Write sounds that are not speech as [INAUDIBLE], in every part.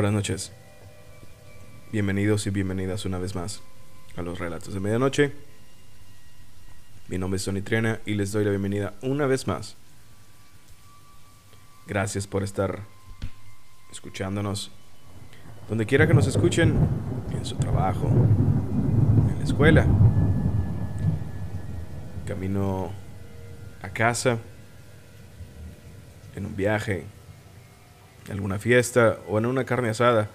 Buenas noches. Bienvenidos y bienvenidas una vez más a los Relatos de Medianoche. Mi nombre es Tony Triana y les doy la bienvenida una vez más. Gracias por estar escuchándonos donde quiera que nos escuchen, en su trabajo, en la escuela, camino a casa, en un viaje, alguna fiesta o en una carne asada,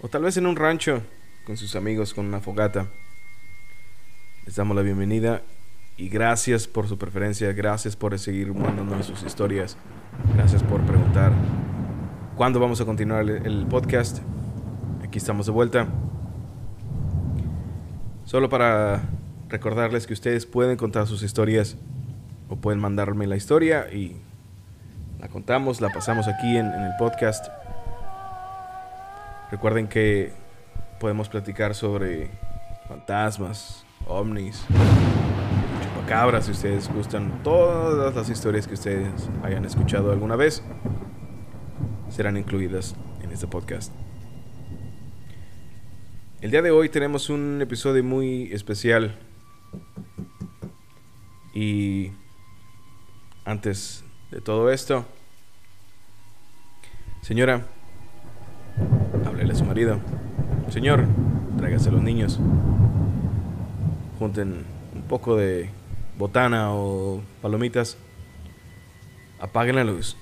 o tal vez en un rancho con sus amigos con una fogata. Les damos la bienvenida y gracias por su preferencia, gracias por seguir mandándonos sus historias, gracias por preguntar cuándo vamos a continuar el, podcast. Aquí estamos de vuelta. Solo para recordarles que ustedes pueden contar sus historias o pueden mandarme la historia y la contamos, la pasamos aquí en, en el podcast. Recuerden que podemos platicar sobre fantasmas, ovnis, chupacabras, si ustedes gustan. Todas las historias que ustedes hayan escuchado alguna vez serán incluidas en este podcast. El día de hoy tenemos un episodio muy especial. Y antes de todo esto, señora, háblele a su marido. Señor, tráigase a los niños. Junten un poco de botana o palomitas. Apaguen la luz.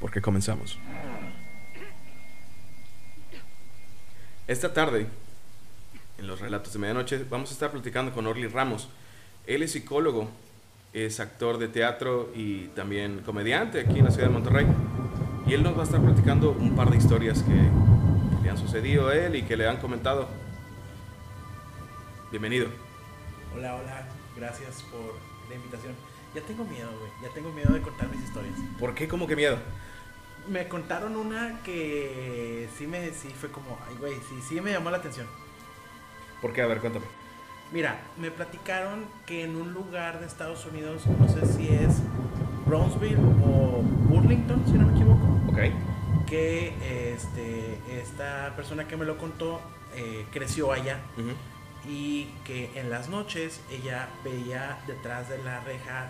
Porque comenzamos. Esta tarde, en los relatos de medianoche, vamos a estar platicando con Orly Ramos. Él es psicólogo, es actor de teatro y también comediante aquí en la ciudad de Monterrey. Y él nos va a estar platicando un par de historias que, que le han sucedido a él y que le han comentado. Bienvenido. Hola, hola, gracias por la invitación. Ya tengo miedo, güey, ya tengo miedo de contar mis historias. ¿Por qué como que miedo? Me contaron una que sí me, sí fue como, ay, güey, sí, sí me llamó la atención. ¿Por qué? A ver, cuéntame. Mira, me platicaron que en un lugar de Estados Unidos, no sé si es Brownsville o Burlington, si no me equivoco, Ok. que este, esta persona que me lo contó eh, creció allá y que en las noches ella veía detrás de la reja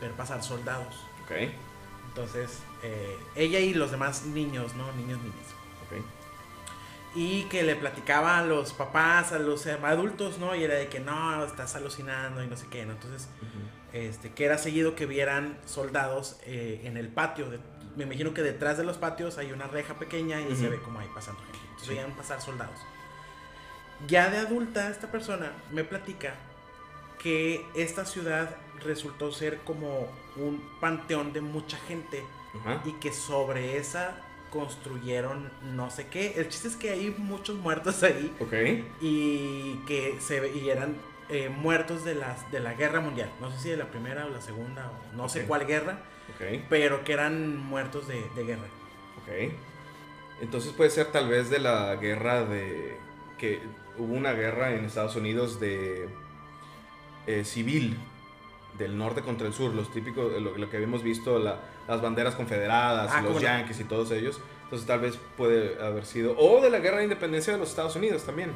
ver pasar soldados. Ok. Entonces, eh, ella y los demás niños, ¿no? Niños, niños. Ok. Y que le platicaba a los papás, a los eh, adultos, ¿no? Y era de que no, estás alucinando y no sé qué, ¿no? Entonces, este, que era seguido que vieran soldados eh, en el patio. de- me imagino que detrás de los patios hay una reja pequeña y se ve como ahí pasando gente. Entonces Sí. veían pasar soldados. Ya de adulta, esta persona me platica que esta ciudad resultó ser como un panteón de mucha gente y que sobre esa construyeron no sé qué. El chiste es que hay muchos muertos ahí Ok. y que se y eran eh, muertos de las de la guerra mundial. No sé si de la primera o la segunda o no sé cuál guerra, Ok. pero que eran muertos de, de guerra. Ok. Entonces puede ser tal vez de la guerra de... que hubo una guerra en Estados Unidos de... eh, civil del norte contra el sur, los típicos, lo, lo que habíamos visto, la- las banderas confederadas, Ah, los yankees y todos ellos. Entonces tal vez puede haber sido... O de la guerra de independencia de los Estados Unidos también.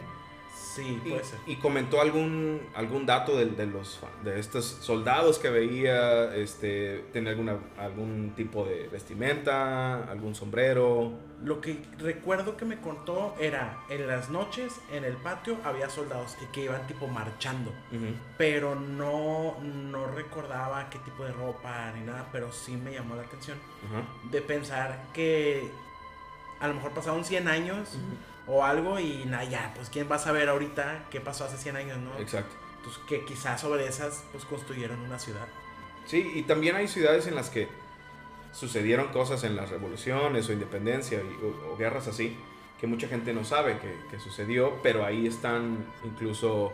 Sí, Y, puede ser. y comentó algún, algún dato de, de los, de estos soldados que veía, este, tenía alguna, algún tipo de vestimenta, algún sombrero. Lo que recuerdo que me contó era en las noches en el patio había soldados que iban tipo marchando. Pero no, no recordaba qué tipo de ropa ni nada, pero sí me llamó la atención Ajá. de pensar que a lo mejor pasaron 100 años o algo y nada, ya, pues quién va a saber ahorita qué pasó hace 100 años, ¿no? Exacto. Pues que quizás sobre esas pues construyeron una ciudad. Sí, y también hay ciudades en las que sucedieron cosas en las revoluciones o independencia y- o, o guerras así, que mucha gente no sabe que, que sucedió, pero ahí están incluso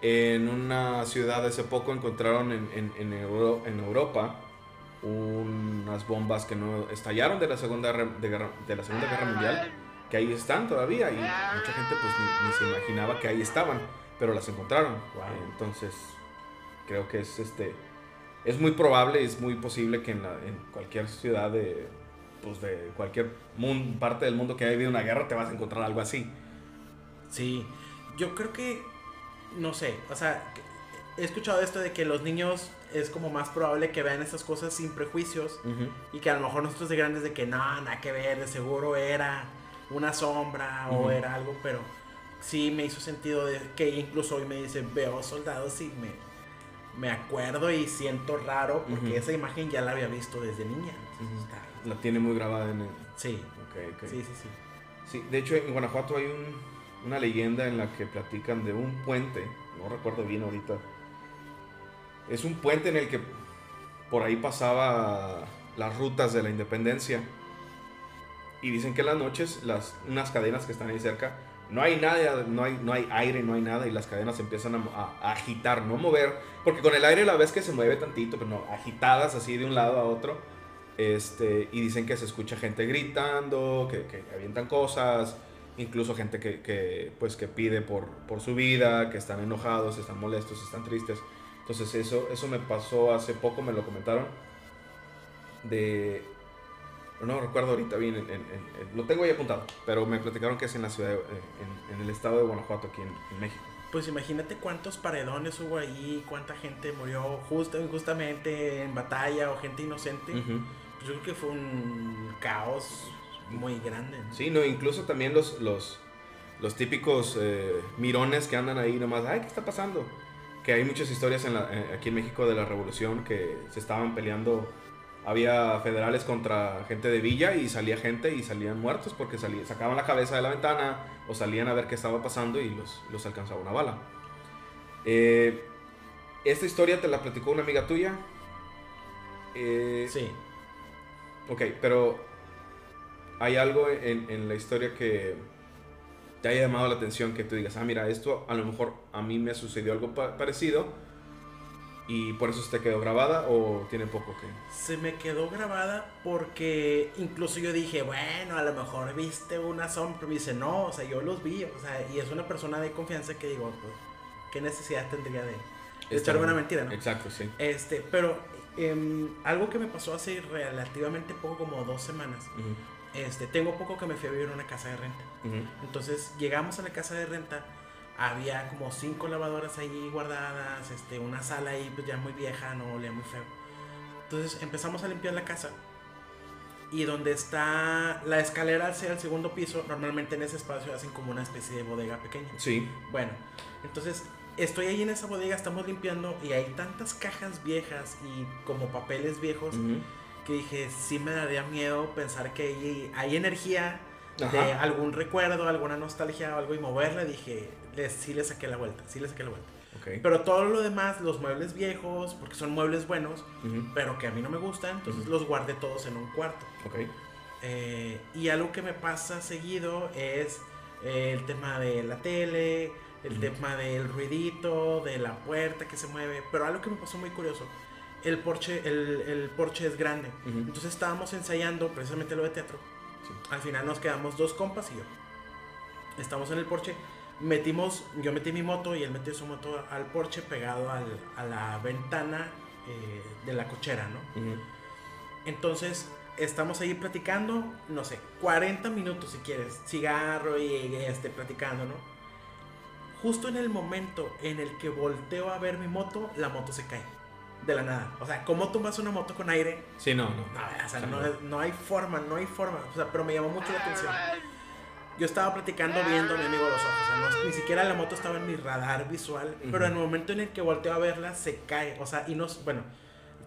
en una ciudad hace poco encontraron en, en, en Euro- en Europa unas bombas que no estallaron de la segunda Guerra- de, guerra- de la segunda guerra mundial que ahí están todavía y mucha gente pues ni, ni se imaginaba que ahí estaban pero las encontraron Wow. entonces creo que es este es muy probable es muy posible que en, la- en cualquier ciudad de pues de cualquier mun- parte del mundo que haya habido una guerra, te vas a encontrar algo así. Sí, yo creo que, no sé, o sea, he escuchado esto de que los niños es como más probable que vean estas cosas sin prejuicios y que a lo mejor nosotros de grandes de que no, nada que ver, de seguro era una sombra o era algo, pero sí me hizo sentido de que incluso hoy me dice, veo soldados y me, me acuerdo y siento raro porque esa imagen ya la había visto desde niña. La tiene muy grabada en el... Sí, sí, sí, sí. Sí, de hecho en Guanajuato hay un- una leyenda en la que platican de un puente, no recuerdo bien ahorita. Es un puente en el que por ahí pasaba las rutas de la independencia. Y dicen que en las noches las, unas cadenas que están ahí cerca, no hay nada, no hay, no hay aire, no hay nada y las cadenas empiezan a agitar, no mover, porque con el aire la vez que se mueve tantito, pero no, agitadas así de un lado a otro. Este, y dicen que se escucha gente gritando, que, que avientan cosas, incluso gente que, que, pues, que pide por, por su vida, que están enojados, están molestos, están tristes. Entonces eso, eso me pasó hace poco, me lo comentaron. De... No recuerdo ahorita bien, en- en- en- lo tengo ahí apuntado, pero me platicaron que es en la ciudad, de- en, el estado de Guanajuato, aquí en, México. Pues imagínate cuántos paredones hubo ahí, cuánta gente murió justo injustamente en batalla o gente inocente. Pues yo creo que fue un caos muy grande. ¿no? Sí, no, incluso también los, los, los típicos eh, mirones que andan ahí nomás, ay, ¿qué está pasando? Que hay muchas historias en la- eh, aquí en México de la revolución que se estaban peleando, había federales contra gente de villa y salía gente y salían muertos porque salía, sacaban la cabeza de la ventana o salían a ver qué estaba pasando y los, los alcanzaba una bala. Eh, esta historia te la platicó una amiga tuya. Eh, Sí. Ok, pero hay algo en, en la historia que te haya llamado la atención, que tú digas, ah, mira, esto a lo mejor a mí me sucedió algo pa- parecido y por eso se te quedó grabada o tiene poco que... Se me quedó grabada porque incluso yo dije, bueno, a lo mejor viste una sombra. Pero me dice, no, o sea, yo los vi. O sea, y es una persona de confianza que digo, pues, ¿qué necesidad tendría de, de echarme una mentira, no? Exacto, sí. Este, pero em, algo que me pasó hace relativamente poco, como dos semanas. Este, tengo poco que me fui a vivir a una casa de renta. Entonces llegamos a la casa de renta, había como cinco lavadoras ahí guardadas, este, una sala ahí pues ya muy vieja, no olía muy feo. Entonces empezamos a limpiar la casa y donde está la escalera hacia el segundo piso, normalmente en ese espacio hacen como una especie de bodega pequeña. Sí. Bueno, entonces estoy ahí en esa bodega, estamos limpiando y hay tantas cajas viejas y como papeles viejos ujú, que dije, sí me daría miedo pensar que hay, hay energía de Ajá. algún recuerdo, alguna nostalgia o algo y moverla. Dije, le, sí le saqué la vuelta, sí le saqué la vuelta. Ok. Pero todo lo demás, los muebles viejos, porque son muebles buenos, ujú, pero que a mí no me gustan, entonces Ujú. los guardé todos en un cuarto. Ok. Eh, y algo que me pasa seguido es eh, el tema de la tele, el Ujú. tema del ruidito, de la puerta que se mueve. Pero algo que me pasó muy curioso, el porche, el, el porche es grande. Entonces estábamos ensayando precisamente lo de teatro. sí, Al final nos quedamos dos compas y yo. Estamos en el porche. Metimos, yo metí mi moto y él metió su moto al porche pegado al- a la ventana eh, de la cochera, ¿no? ujú, Entonces estamos ahí platicando, no sé, 40 minutos si quieres, cigarro y este, platicando, ¿no? Justo en el momento en el que volteo a ver mi moto, la moto se cae. De la nada. O sea, ¿cómo tomas una moto con aire? Sí, no, no. No, o sea, no, no hay forma, no hay forma. O sea, pero me llamó mucho la atención. Yo estaba platicando viendo a mi amigo los ojos. O sea, no- ni siquiera la moto estaba en mi radar visual. Pero Ujú. en el momento en el que volteo a verla, se cae. O sea, y no. Bueno,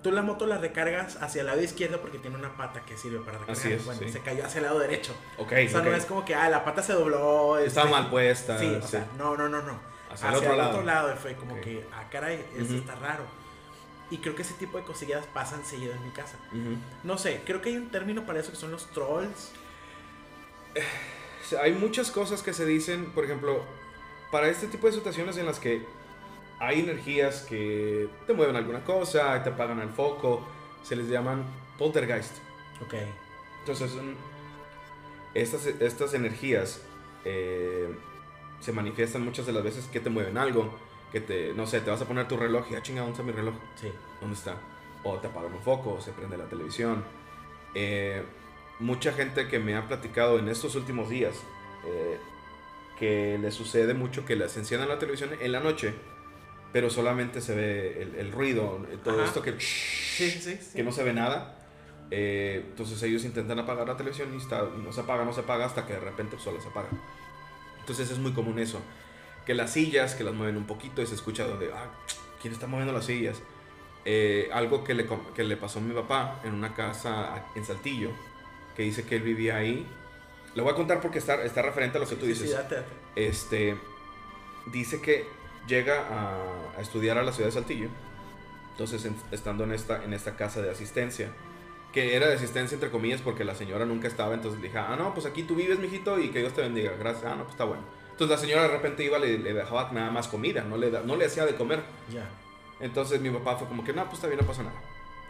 tú la moto la recargas hacia el lado izquierdo porque tiene una pata que sirve para recargar. Así es, bueno, sí. se cayó hacia el lado derecho. Ok, O sea, ok. no es como que, ah, la pata se dobló. Estaba este, mal puesta. Sí, o sí. sea, no, no, no, no. Hacia el otro lado. lado. y fue como Ok. que, ah, caray, eso Ujú. está raro. Y creo que ese tipo de cosillas pasan seguido en mi casa. Ujú. No sé, creo que hay un término para eso que son los trolls. [SIGHS] Hay muchas cosas que se dicen, por ejemplo, para este tipo de situaciones en las que hay energías que te mueven alguna cosa, te apagan el foco, se les llaman poltergeist. Ok. Entonces, son- estas, estas energías eh, se manifiestan muchas de las veces que te mueven algo, que te, no sé, te vas a poner tu reloj y, ah, chinga, ¿dónde está mi reloj? Sí. ¿Dónde está? O te apagan un foco, o se prende la televisión. Eh, mucha gente que me ha platicado en estos últimos días eh, que le sucede mucho que les enciendan la televisión en la noche, pero solamente se ve el, el ruido, todo Ajá. esto que, Sí, sí, sí. que no se ve nada. Eh, entonces ellos intentan apagar la televisión y, está, y no se apaga, no se apaga hasta que de repente solo se apaga. Entonces es muy común eso. Que las sillas, que las mueven un poquito y se escucha donde, ah, ¿quién está moviendo las sillas? Eh, algo que le, que le pasó a mi papá en una casa en Saltillo, que dice que él vivía ahí. Le voy a contar porque está, está referente a lo que tú dices. sí, date, date. Este, dice que llega a, a estudiar a la ciudad de Saltillo. Entonces, en- estando en esta, en esta casa de asistencia, que era de asistencia entre comillas porque la señora nunca estaba, entonces le dije, ah, no, pues aquí tú vives, mijito, y que Dios te bendiga. Gracias, ah, no, pues está bueno. Entonces la señora de repente iba, le, le dejaba nada más comida, no le, da- no le hacía de comer. Ya. Entonces mi papá fue como que, no, pues está bien, no pasa nada.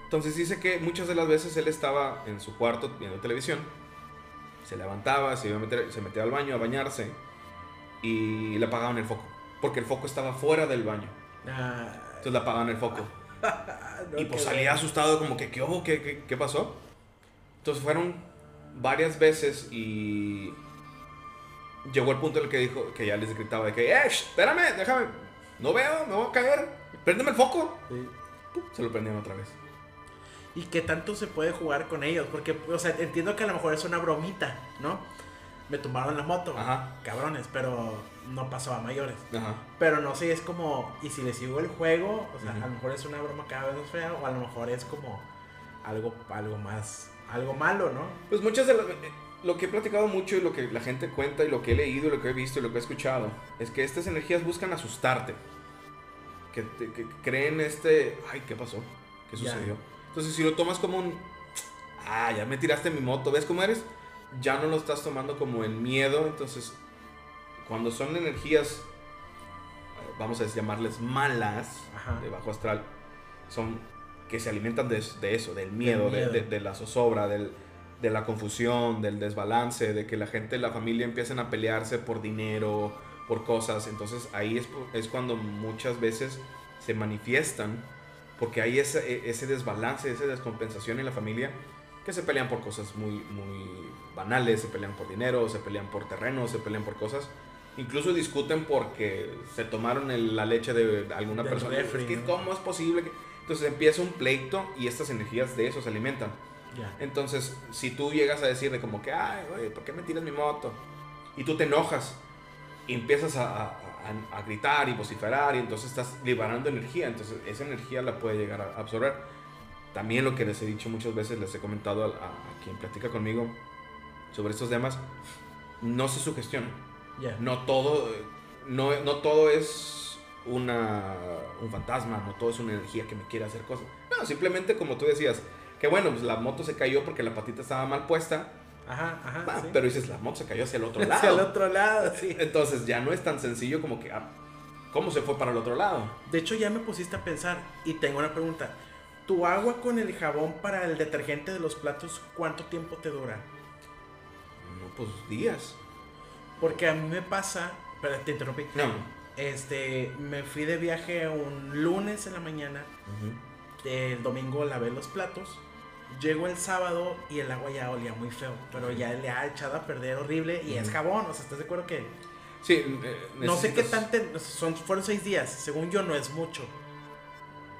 Entonces dice que muchas de las veces él estaba en su cuarto viendo televisión, se levantaba, se, iba a meter, se metía al baño a bañarse y le apagaban el foco, porque el foco estaba fuera del baño. Ah, Entonces le apagaban el foco. [LAUGHS] no, y pues salía asustado como que, ¿qué hubo? ¿Qué, qué, qué pasó? Entonces fueron varias veces y llegó el punto en el que dijo, que ya les gritaba de que, ¡eh, espérame, déjame! No veo, me voy a caer, préndeme el foco. Sí. Se lo prendían otra vez. ¿Y qué tanto se puede jugar con ellos? Porque, o sea, entiendo que a lo mejor es una bromita, ¿no? Me tumbaron la moto, Ajá. cabrones, pero no pasó a mayores. Ajá. Pero no sé, es como, y si le sigo el juego, o sea, a lo mejor es una broma cada vez más fea, o a lo mejor es como algo, algo más, algo malo, ¿no? Pues muchas de las... eh, Lo que he platicado mucho y lo que la gente cuenta y lo que he leído y lo que he visto y lo que he escuchado es que estas energías buscan asustarte. Que, te- que creen este... Ay, ¿qué pasó? ¿Qué sucedió? Entonces si lo tomas como un... Ah, ya me tiraste mi moto. ¿Ves cómo eres? Ya no lo estás tomando como el miedo. Entonces, cuando son energías, eh, vamos a llamarles malas, Ajá. de bajo astral, son que se alimentan de, de eso, del miedo, de- miedo. De, de la zozobra, del, de la confusión, del desbalance, de que la gente, la familia empiecen a pelearse por dinero, por cosas. Entonces ahí es cuando muchas veces se manifiestan, porque hay ese, e- ese desbalance, esa descompensación en la familia, que se pelean por cosas muy, muy banales, se pelean por dinero, se pelean por terrenos, se pelean por cosas. Incluso discuten porque se tomaron el- la leche de alguna Del persona. refri, Es que, ¿no? ¿Cómo es posible? que-?" Entonces empieza un pleito y estas energías de eso se alimentan. Ya. Entonces, si tú llegas a decir de como que, ay, oye, ¿por qué me tiras mi moto? Y tú te enojas y empiezas a, a- a- a gritar y vociferar y entonces estás liberando energía. Entonces, esa energía la puede llegar a absorber. También lo que les he dicho muchas veces, les he comentado a, a- quien platica conmigo sobre estos temas, no se sugestionen. Ya. No todo, no, no todo es una, un fantasma, no todo es una energía que me quiere hacer cosas. No, simplemente como tú decías, que bueno, pues la moto se cayó porque la patita estaba mal puesta, Ajá, ajá. sí. pero dices, la moto se cayó hacia el otro lado. [LAUGHS] Hacia el otro lado, sí. Entonces ya no es tan sencillo como que, ah, ¿cómo se fue para el otro lado? De hecho, ya me pusiste a pensar y tengo una pregunta. ¿Tu agua con el jabón para el detergente de los platos cuánto tiempo te dura? No, pues días. Porque a mí me pasa, pero te interrumpí. No. Este, me fui de viaje un lunes en la mañana, el domingo lavé los platos, llego el sábado y el agua ya olía muy feo, pero ya le ha echado a perder horrible y es jabón, o sea, ¿estás de acuerdo que Sí, eh, no sé qué necesitas- tan son fueron seis días, según yo no es mucho.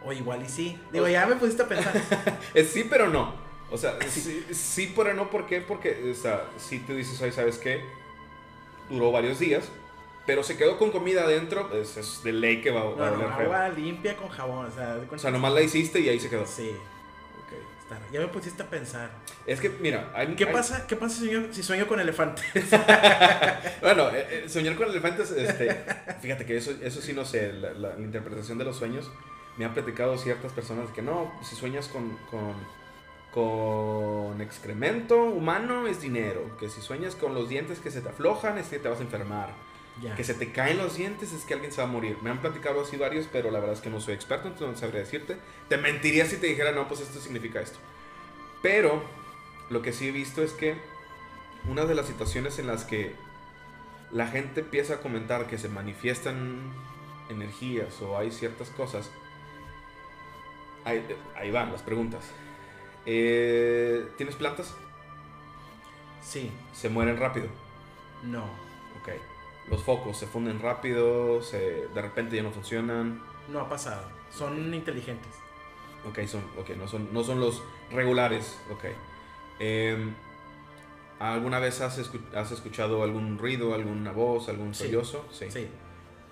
O igual y sí. Digo, O- ya me pusiste a pensar. [LAUGHS] Es sí, pero no. O sea, sí, sí, pero no. ¿Por qué? Porque, o sea, si tú dices, ay, ¿sabes qué? Duró varios días, pero se quedó con comida adentro, pues es de ley que va, va No, a no, oler feo. agua limpia con jabón, o sea, O sea, nomás la hiciste y ahí se quedó. Sí, Ya me pusiste a pensar. Es que, mira, hay, ¿Qué hay- pasa? ¿Qué pasa si sueño, si sueño con elefantes? [LAUGHS] Bueno, eh, eh, soñar con elefantes, este, [LAUGHS] fíjate que eso, eso sí no sé, la, la- la interpretación de los sueños. Me han platicado ciertas personas que no, si sueñas con, con, con excremento humano es dinero, que si sueñas con los dientes que se te aflojan es que te vas a enfermar, ya. que se te caen los dientes es que alguien se va a morir. Me han platicado así varios, pero la verdad es que no soy experto, entonces no sabría decirte. Te mentiría si te dijera, no, pues esto significa esto. Pero lo que sí he visto es que una de las situaciones en las que la gente empieza a comentar que se manifiestan energías o hay ciertas cosas, ahí, ahí van las preguntas. Eh, ¿Tienes plantas? Sí. ¿Se mueren rápido? No. Ok. Los focos se funden rápido, se, de repente ya no funcionan. No ha pasado. Son inteligentes. Ok, son, okay no, son, no son los regulares. Ok. Em, ¿Alguna vez has, has, escuchado algún ruido, alguna voz, algún sollozo? Sí. sí.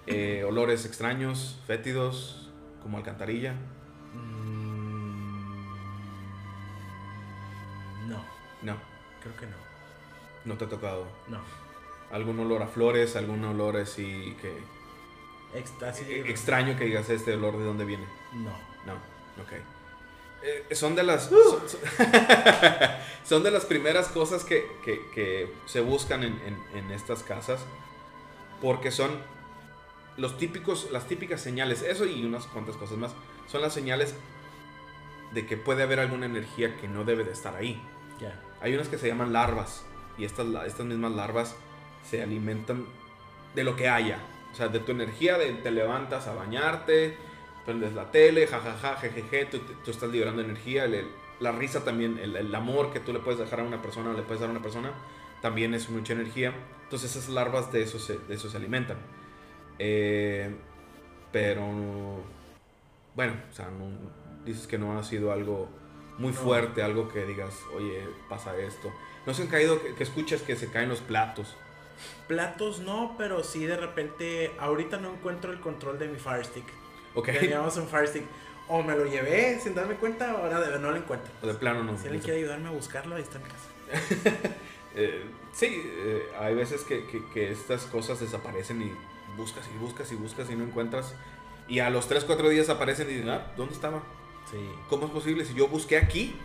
Eh, ¿Olores extraños, fétidos, como alcantarilla? Mm, no. No. Creo que no. ¿No te ha tocado? No. ¿Algún olor a flores? ¿Algún olor así que... E-, extraño que digas este olor de dónde viene? No. No, ok. Eh, son de las... Uh. Son, [LAUGHS] de las primeras cosas que, se buscan en, en estas casas porque son los típicos, las típicas señales, eso y unas cuantas cosas más, son las señales de que puede haber alguna energía que no debe de estar ahí. Hay unas que se llaman larvas y estas, estas mismas larvas se alimentan de lo que haya. O sea, de tu energía, de, te levantas a bañarte, prendes la tele, jajaja, jejeje, tú, tú estás liberando energía, la risa también, el, amor que tú le puedes dejar a una persona o le puedes dar a una persona, también es mucha energía. Entonces esas larvas de eso de eso se alimentan. Eh, pero, bueno, o sea, dices que no ha sido algo muy fuerte, algo que digas, oye, pasa esto. ¿No se han caído, que, escuchas que se caen los platos? Platos no, pero sí de repente, ahorita no encuentro el control de mi Fire Stick. Ok. Teníamos un Fire Stick. O me lo llevé sin darme cuenta, ahora de, no lo encuentro. O de plano no. Si alguien quiere ayudarme a buscarlo, ahí está en casa. [LAUGHS] eh, sí, eh, hay veces que, que, estas cosas desaparecen y buscas y buscas y buscas y no encuentras. Y a los 3, 4 días aparecen y dicen, ah, ¿dónde estaba? Sí. ¿Cómo es posible? Si yo busqué aquí,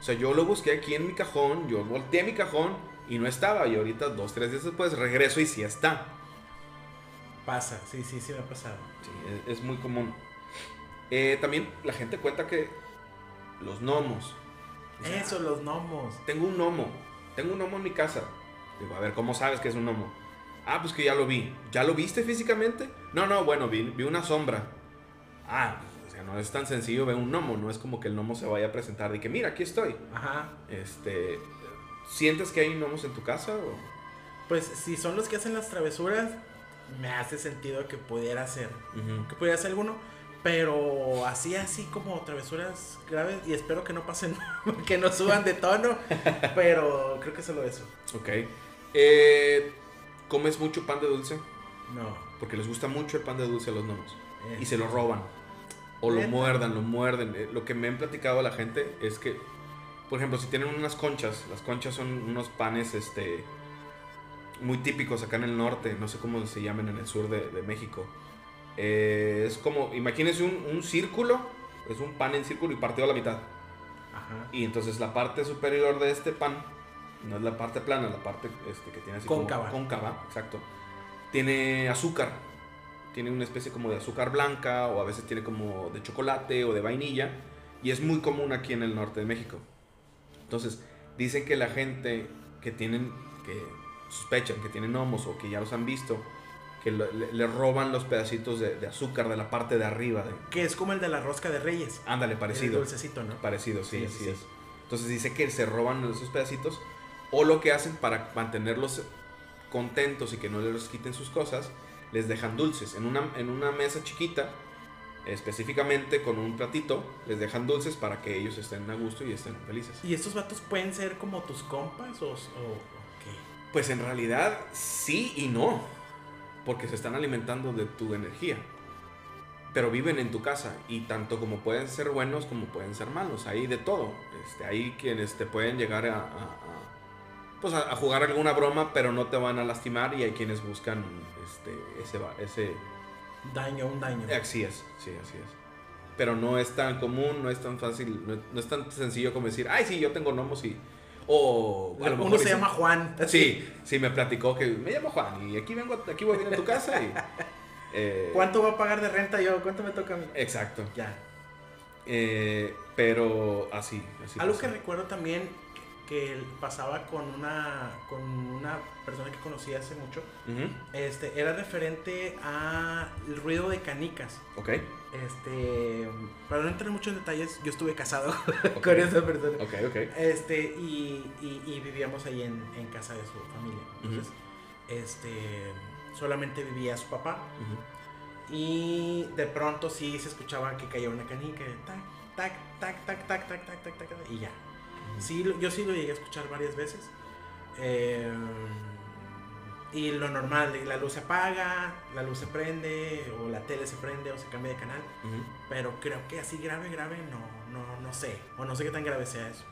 o sea, yo lo busqué aquí en mi cajón, yo volteé mi cajón y no estaba. Y ahorita, dos, tres días después, regreso y sí está. Pasa, sí, sí, sí me ha pasado. Sí, es, muy común. Eh, también la gente cuenta que los gnomos. Eso, los gnomos. Tengo un gnomo. Tengo un gnomo en mi casa. Digo, a ver, ¿cómo sabes que es un gnomo? Ah, pues que ya lo vi. ¿Ya lo viste físicamente? No, no, bueno, vi, vi una sombra. Ah, o sea, no es tan sencillo ver un gnomo. No es como que el gnomo se vaya a presentar de que, mira, aquí estoy. Ajá. Este, ¿Sientes que hay gnomos en tu casa? O? Pues si son los que hacen las travesuras, me hace sentido que pudiera ser. Que pudiera ser alguno. Pero así, así como travesuras graves. Y espero que no pasen, [LAUGHS] que no suban de tono. [LAUGHS] pero creo que solo eso. Ok. Eh, ¿Comes mucho pan de dulce? No. Porque les gusta mucho el pan de dulce a los gnomos. Y se lo roban. O lo muerdan, lo muerden. Eh, lo que me han platicado a la gente es que, por ejemplo, si tienen unas conchas, las conchas son unos panes este, muy típicos acá en el norte, no sé cómo se llaman en el sur de, México. Eh, es como, imagínense un, un, círculo, es un pan en círculo y partido a la mitad. Ajá. Y entonces la parte superior de este pan no es la parte plana, la parte este, que tiene así cóncava. Como, cóncava, exacto. Tiene azúcar, tiene una especie como de azúcar blanca o a veces tiene como de chocolate o de vainilla y es muy común aquí en el norte de México. Entonces, dicen que la gente que tienen, que sospechan que tienen homos o que ya los han visto, que le, roban los pedacitos de, azúcar de la parte de arriba. De, que es como el de la rosca de reyes. Ándale, parecido. El dulcecito, ¿no? Parecido, sí, sí, sí, es. Entonces dice que se roban esos pedacitos o lo que hacen para mantenerlos contentos y que no les quiten sus cosas, les dejan dulces. En una, en una mesa chiquita, específicamente con un platito, les dejan dulces para que ellos estén a gusto y estén felices. ¿Y estos vatos pueden ser como tus compas o, qué? Pues en realidad sí y no, porque se están alimentando de tu energía. Pero viven en tu casa y tanto como pueden ser buenos como pueden ser malos, hay de todo. Este, hay quienes te pueden llegar a pues a, jugar alguna broma, pero no te van a lastimar y hay quienes buscan este, ese, ese daño, un daño. Así es, sí, así es. Pero no es tan común, no es tan fácil, no, es tan sencillo como decir, ay, sí, yo tengo gnomos y... O uno se llama Juan. Sí, sí, me platicó que me llamo Juan y aquí vengo, aquí voy a venir a tu casa y... [LAUGHS] Eh, ¿Cuánto va a pagar de renta yo? ¿Cuánto me toca a mí? Exacto. Ya. Eh, pero así, así. Algo que recuerdo también que pasaba con una, con una persona que conocí hace mucho. Este, era referente a el ruido de canicas. Ok, Este, para no entrar mucho en detalles, yo estuve casado [LAUGHS] con esa persona. ok, ok. Este, y, y- y vivíamos ahí en, en casa de su familia. Entonces, este, solamente vivía su papá. Y de pronto sí se escuchaba que caía una canica. Tac, tac, tac, tac, tac, tac, tac, tac, tac, y ya. Sí, yo sí lo llegué a escuchar varias veces. Eh, y lo normal, la luz se apaga, la luz se prende, o la tele se prende, o se cambia de canal. Pero creo que así grave, grave, no, no, no sé. O no sé qué tan grave sea eso.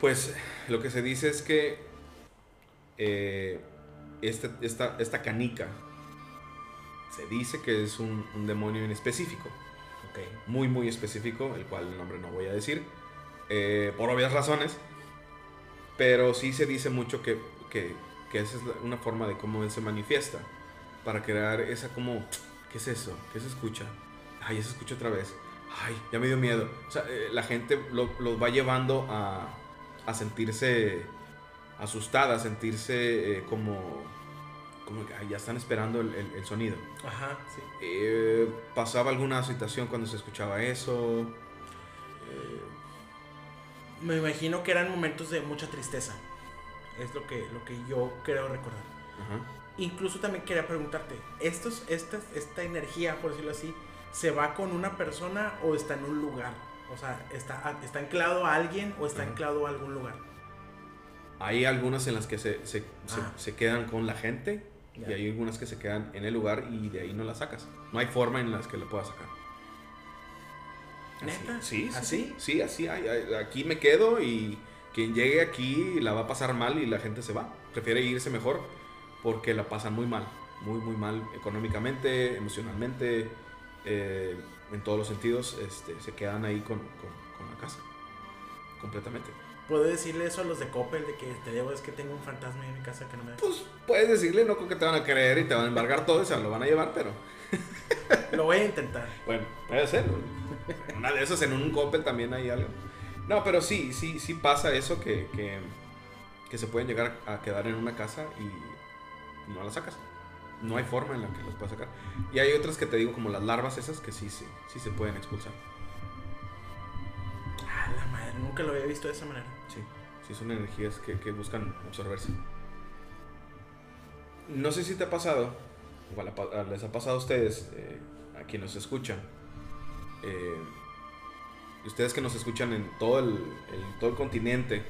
Pues lo que se dice es que eh, este- esta, esta canica se dice que es un, un demonio en específico, Ok. muy muy específico, el cual el nombre no voy a decir, eh, por obvias razones, pero sí se dice mucho que, que, que esa es una forma de cómo él se manifiesta, para crear esa como, ¿qué es eso? ¿Qué se escucha? Ay, ya se escucha otra vez. Ay, ya me dio miedo. O sea, eh, la gente lo- los va llevando a, a sentirse asustada, a sentirse eh, como, como que ay, ya están esperando el, el- el sonido. Ajá, sí. Eh, ¿Pasaba alguna situación cuando se escuchaba eso? Eh, Me imagino que eran momentos de mucha tristeza. Es lo que, lo que yo creo recordar. Incluso también quería preguntarte, ¿estos, esta, esta energía, por decirlo así, se va con una persona o está en un lugar? O sea, ¿está, está anclado a alguien o está Ajá. anclado a algún lugar? Hay algunas en las que se, se, se- Ah. se quedan con la gente Ya. y hay algunas que se quedan en el lugar y de ahí no la sacas. No hay forma en las que la puedas sacar. ¿Neta? Sí, sí, ¿Así? sí, sí, así. aquí me quedo y quien llegue aquí la va a pasar mal y la gente se va. Prefiere irse mejor porque la pasan muy mal. Muy, muy mal económicamente, emocionalmente, eh, en todos los sentidos. Este, se quedan ahí con, con- con la casa. Completamente. ¿Puedo decirle eso a los de Coppel de que te digo es que tengo un fantasma en mi casa que no me deja? Pues puedes decirle, no creo que te van a creer y te van a embargar todo y se lo van a llevar, pero Lo voy a intentar. [LAUGHS] bueno, puede ser. Una de esas en un Coppel también hay algo. No, pero sí, sí, sí pasa eso que, que, que se pueden llegar a quedar en una casa y no la sacas. No hay forma en la que las puedas sacar. Y hay otras que te digo, como las larvas esas, que sí, sí, sí se pueden expulsar. Ah, la madre, nunca lo había visto de esa manera. Sí, sí son energías que, que buscan absorberse. No sé si te ha pasado, o les ha pasado a ustedes, eh, a quienes nos escuchan, eh, ustedes que nos escuchan en todo el, todo el continente,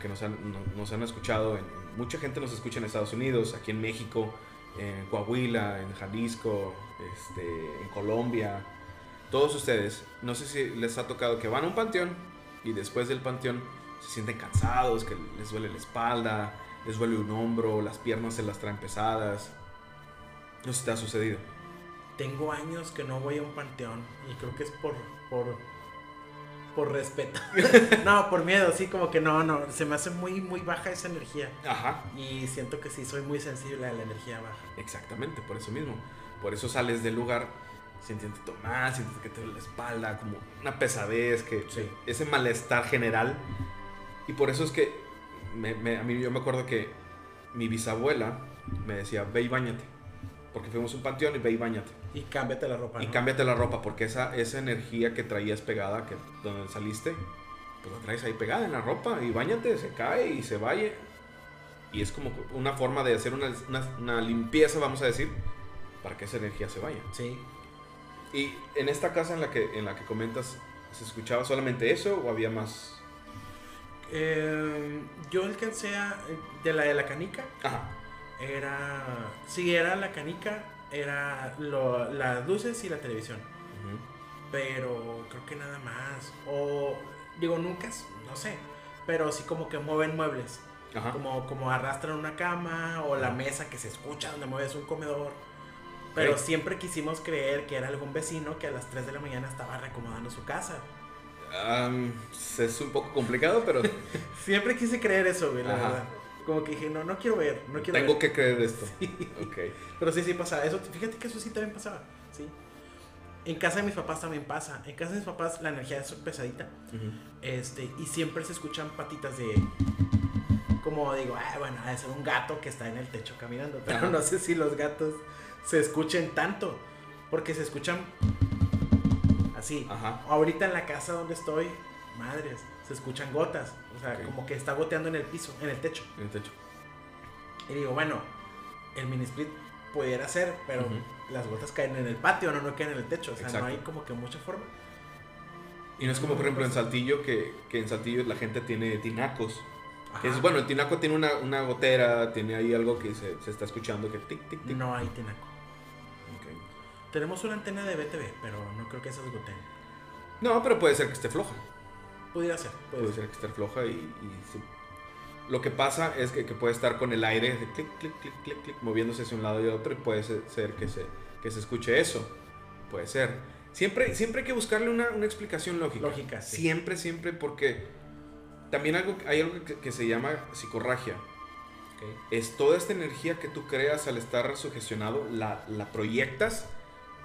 que nos han, no- nos han escuchado, mucha gente nos escucha en Estados Unidos, aquí en México, en Coahuila, en Jalisco, este, en Colombia, todos ustedes, no sé si les ha tocado que van a un panteón y después del panteón se sienten cansados, que les duele la espalda, les duele un hombro, las piernas se las traen pesadas. No sé si te ha sucedido. Tengo años que no voy a un panteón y creo que es por por por respeto. [LAUGHS] no, por miedo, sí, como que no, no, se me hace muy muy baja esa energía Ajá. y siento que sí soy muy sensible a la energía baja. Exactamente, por eso mismo. Por eso sales del lugar sintiéndote mal, sientes que te duele la espalda, como una pesadez, que Sí. ese malestar general. Y por eso es que me- me- a mí yo me acuerdo que mi bisabuela me decía, ve y bañate. Porque fuimos a un panteón y ve y bañate. Y cámbiate la ropa. Y ¿no? cámbiate la ropa, porque esa, esa energía que traías pegada, que donde saliste, pues la traes ahí pegada en la ropa y bañate, se cae y se vaya. Y es como una forma de hacer una, una- una limpieza, vamos a decir, para que esa energía se vaya. Sí. Y en esta casa en la que, en la que comentas, ¿se escuchaba solamente eso o había más? Eh, yo alcancé a de la de la canica Ajá. Era sí era la canica era lo- las luces y la televisión. Pero creo que nada más. O digo, nunca, no sé, pero sí como que mueven muebles, Ajá. como, como arrastran una cama o la mesa que se escucha donde mueves un comedor. Pero siempre quisimos creer que era algún vecino que a las 3 de la mañana estaba reacomodando su casa. Am, es un poco complicado, pero [LAUGHS] Siempre quise creer eso, güey, la Ajá. verdad. Como que dije, no, no quiero ver, no quiero tengo ver. que creer esto. [LAUGHS] Ok. Pero sí, sí pasaba. Eso, fíjate que eso sí también pasaba, sí. En casa de mis papás también pasa. En casa de mis papás la energía es pesadita. Este, y siempre se escuchan patitas de. Como digo, ah, bueno, ha de ser un gato que está en el techo caminando. Pero Ajá. [LAUGHS] no sé si los gatos se escuchen tanto. Porque se escuchan así. Ajá. Ahorita en la casa donde estoy, madres, se escuchan gotas. O sea, como que está goteando en el piso, en el techo. En el techo. Y digo, bueno, el mini split pudiera ser, pero las gotas caen en el patio, no, no caen en el techo. O sea, Exacto. no hay como que mucha forma. Y no es como, por ejemplo, en Saltillo, que, que en Saltillo la gente tiene tinacos. Que es, Ajá. bueno, el tinaco tiene una, una gotera, tiene ahí algo que se, se está escuchando que tic, tic, tic. No hay tinaco. Ok. Tenemos una antena de BTV, pero no creo que esas goteen. No, pero puede ser que esté floja. Pudiera ser, puede Puede ser. ser que esté floja y, y se- lo que pasa es que, que puede estar con el aire de clic, clic, clic, clic, clic, moviéndose hacia un lado y otro y puede ser, que, se, que se escuche eso. Puede ser. Siempre, siempre hay que buscarle una, una explicación lógica. Lógica, sí. Siempre, siempre, porque también algo, hay algo que, que se llama psicorragia. Ok. Es toda esta energía que tú creas al estar sugestionado, la, la proyectas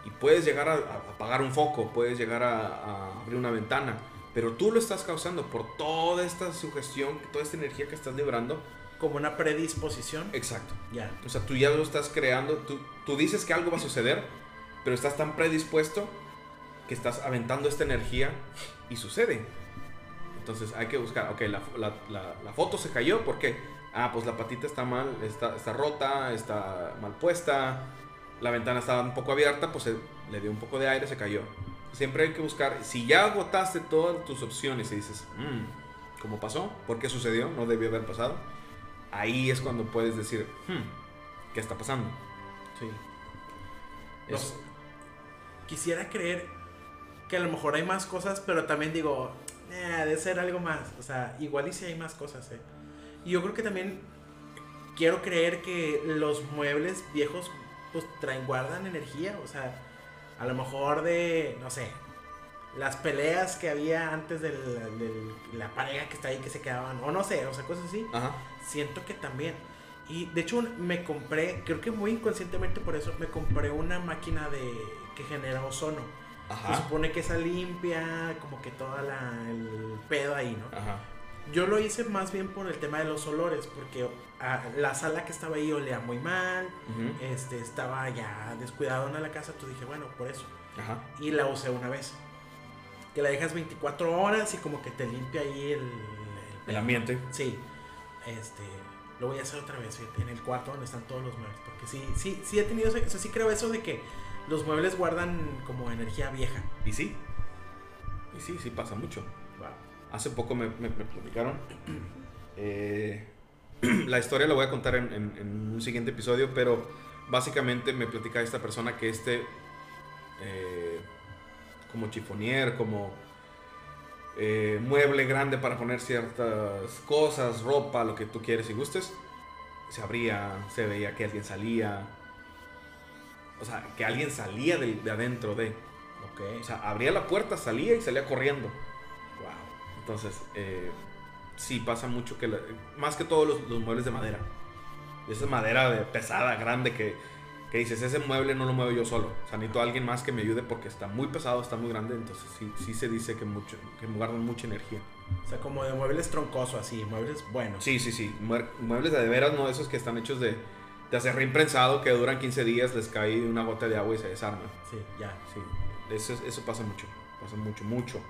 y puedes llegar a, a apagar un foco, puedes llegar a, a abrir una ventana, pero tú lo estás causando por toda esta sugestión, toda esta energía que estás librando. Como una predisposición. Exacto. Ya. O sea, tú ya lo estás creando, tú, tú dices que algo va a suceder, pero estás tan predispuesto que estás aventando esta energía y sucede. Entonces hay que buscar, ok, la, la- la- la foto se cayó, ¿por qué? Ah, pues la patita está mal, está, está rota, está mal puesta, la ventana estaba un poco abierta, pues se- le dio un poco de aire, se cayó. Siempre hay que buscar, si ya agotaste todas tus opciones y dices, "Mm, ¿cómo pasó? ¿Por qué sucedió? No debió haber pasado. Ahí es cuando puedes decir, "Hmm, ¿qué está pasando? Sí. Los- Quisiera creer que a lo mejor hay más cosas, pero también digo, eh, debe ser algo más. O sea, igual y si hay más cosas, eh. Y yo creo que también quiero creer que los muebles viejos pues traen, guardan energía. O sea, a lo mejor de, no sé, las peleas que había antes de la pareja que está ahí que se quedaban, o no sé, o sea, cosas así. Ajá. Siento que también. Y de hecho me compré, creo que muy inconscientemente por eso, me compré una máquina de que genera ozono. Se Ajá. supone que esa limpia, como que toda la, el pedo ahí, ¿no? Ajá. Yo lo hice más bien por el tema de los olores, porque ah, la sala que estaba ahí olía muy mal, este, estaba ya descuidado en la casa, tú dije, bueno, por eso. Ajá. Y la usé una vez. Que la dejas 24 horas y como que te limpia ahí el... El ambiente. Sí. Este, lo voy a hacer otra vez, en el cuarto donde están todos los muebles. Porque sí, sí, sí he tenido, ese- o sea, sí creo eso de que los muebles guardan como energía vieja. Y sí. Y sí, sí pasa mucho. Hace poco me, me- me platicaron. eh, [CLEARS THROAT] la historia la voy a contar en, en- en un siguiente episodio, pero básicamente me platica esta persona que este, eh, como chifonier, como eh, mueble grande para poner ciertas cosas, ropa, lo que tú quieres y gustes, se abría, se veía que alguien salía. O sea, que alguien salía de, de adentro de. Ok. O sea, abría la puerta, salía y salía corriendo. Entonces, eh, sí pasa mucho que, la- más que todos los, los muebles de madera. Esa madera de pesada, grande, que, que dices, ese mueble no lo muevo yo solo. O sea, necesito a alguien más que me ayude porque está muy pesado, está muy grande. Entonces, sí, sí se dice que, mucho, que guardan mucha energía. O sea, como de muebles troncoso así, muebles buenos. Sí, sí, sí. Muebles de, de veras, no esos que están hechos de, de acerrín imprensado, que duran 15 días, les cae una gota de agua y se desarman. Sí, ya. Sí, eso, eso pasa mucho, pasa mucho, mucho.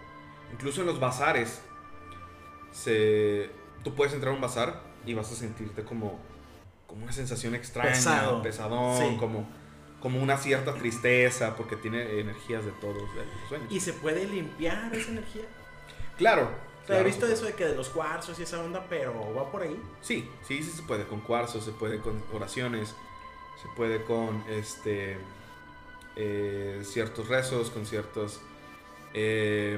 Incluso en los bazares, se, tú puedes entrar a un bazar y vas a sentirte como, como una sensación extraña, Pesado. pesadón, Sí. como, como una cierta tristeza, porque tiene energías de todos los sueños. ¿Y se puede limpiar esa energía? claro. He visto eso de que de los cuarzos y esa onda, pero va por ahí. Sí, sí, sí se puede con cuarzos, se puede con oraciones, se puede con este eh, ciertos rezos, con ciertos eh,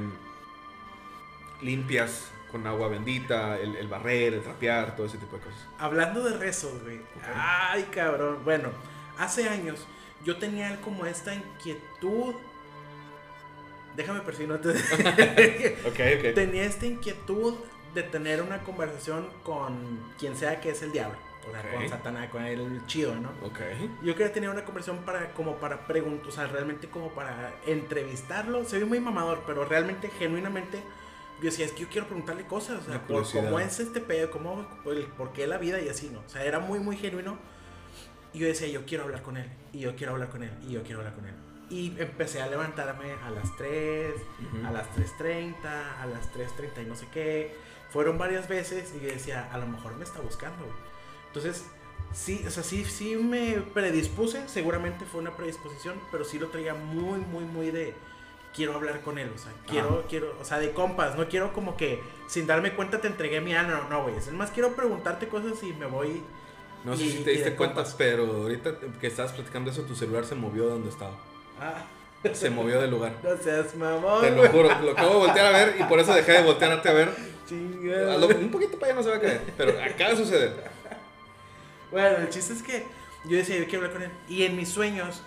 limpias con agua bendita, el, el barrer, el trapear, todo ese tipo de cosas. Hablando de rezos, güey. Ay, cabrón. Bueno, hace años yo tenía como esta inquietud. Déjame persino antes. [LAUGHS] Ok, ok. tenía esta inquietud de tener una conversación con quien sea que es el diablo. o sea, con Satanás, con el chido, ¿no? Ok. Yo quería tener una conversación para, como para preguntar, o sea, realmente como para entrevistarlo. Se ve muy mamador, pero realmente, genuinamente, yo decía, es que yo quiero preguntarle cosas, o sea, por cómo es este pedo, cómo, el, por qué la vida y así, ¿no? O sea, era muy, muy genuino. Y yo decía, yo quiero hablar con él, y yo quiero hablar con él, y yo quiero hablar con él. Y empecé a levantarme a las 3, Ujú. a las 3.30, a las 3.30 y no sé qué. Fueron varias veces y yo decía, a lo mejor me está buscando. Entonces, sí, o sea, sí, sí me predispuse, seguramente fue una predisposición, pero sí lo traía muy, muy, muy de quiero hablar con él, o sea, quiero, quiero, o sea, de compas, no quiero como que sin darme cuenta te entregué mi alma, no, no, güey, es más quiero preguntarte cosas y me voy. No sé Y- si te diste cuenta, compas. pero ahorita que estabas platicando eso, tu celular se movió de donde estaba. Ah, Se movió del lugar. [LAUGHS] no seas mamón. Te lo juro, lo acabo de voltear a ver y por eso dejé de voltearte a ver. Chingada. Un poquito para allá no se va a caer, pero acaba de suceder. Bueno, el chiste es que yo decía, yo quiero hablar con él. Y en mis sueños,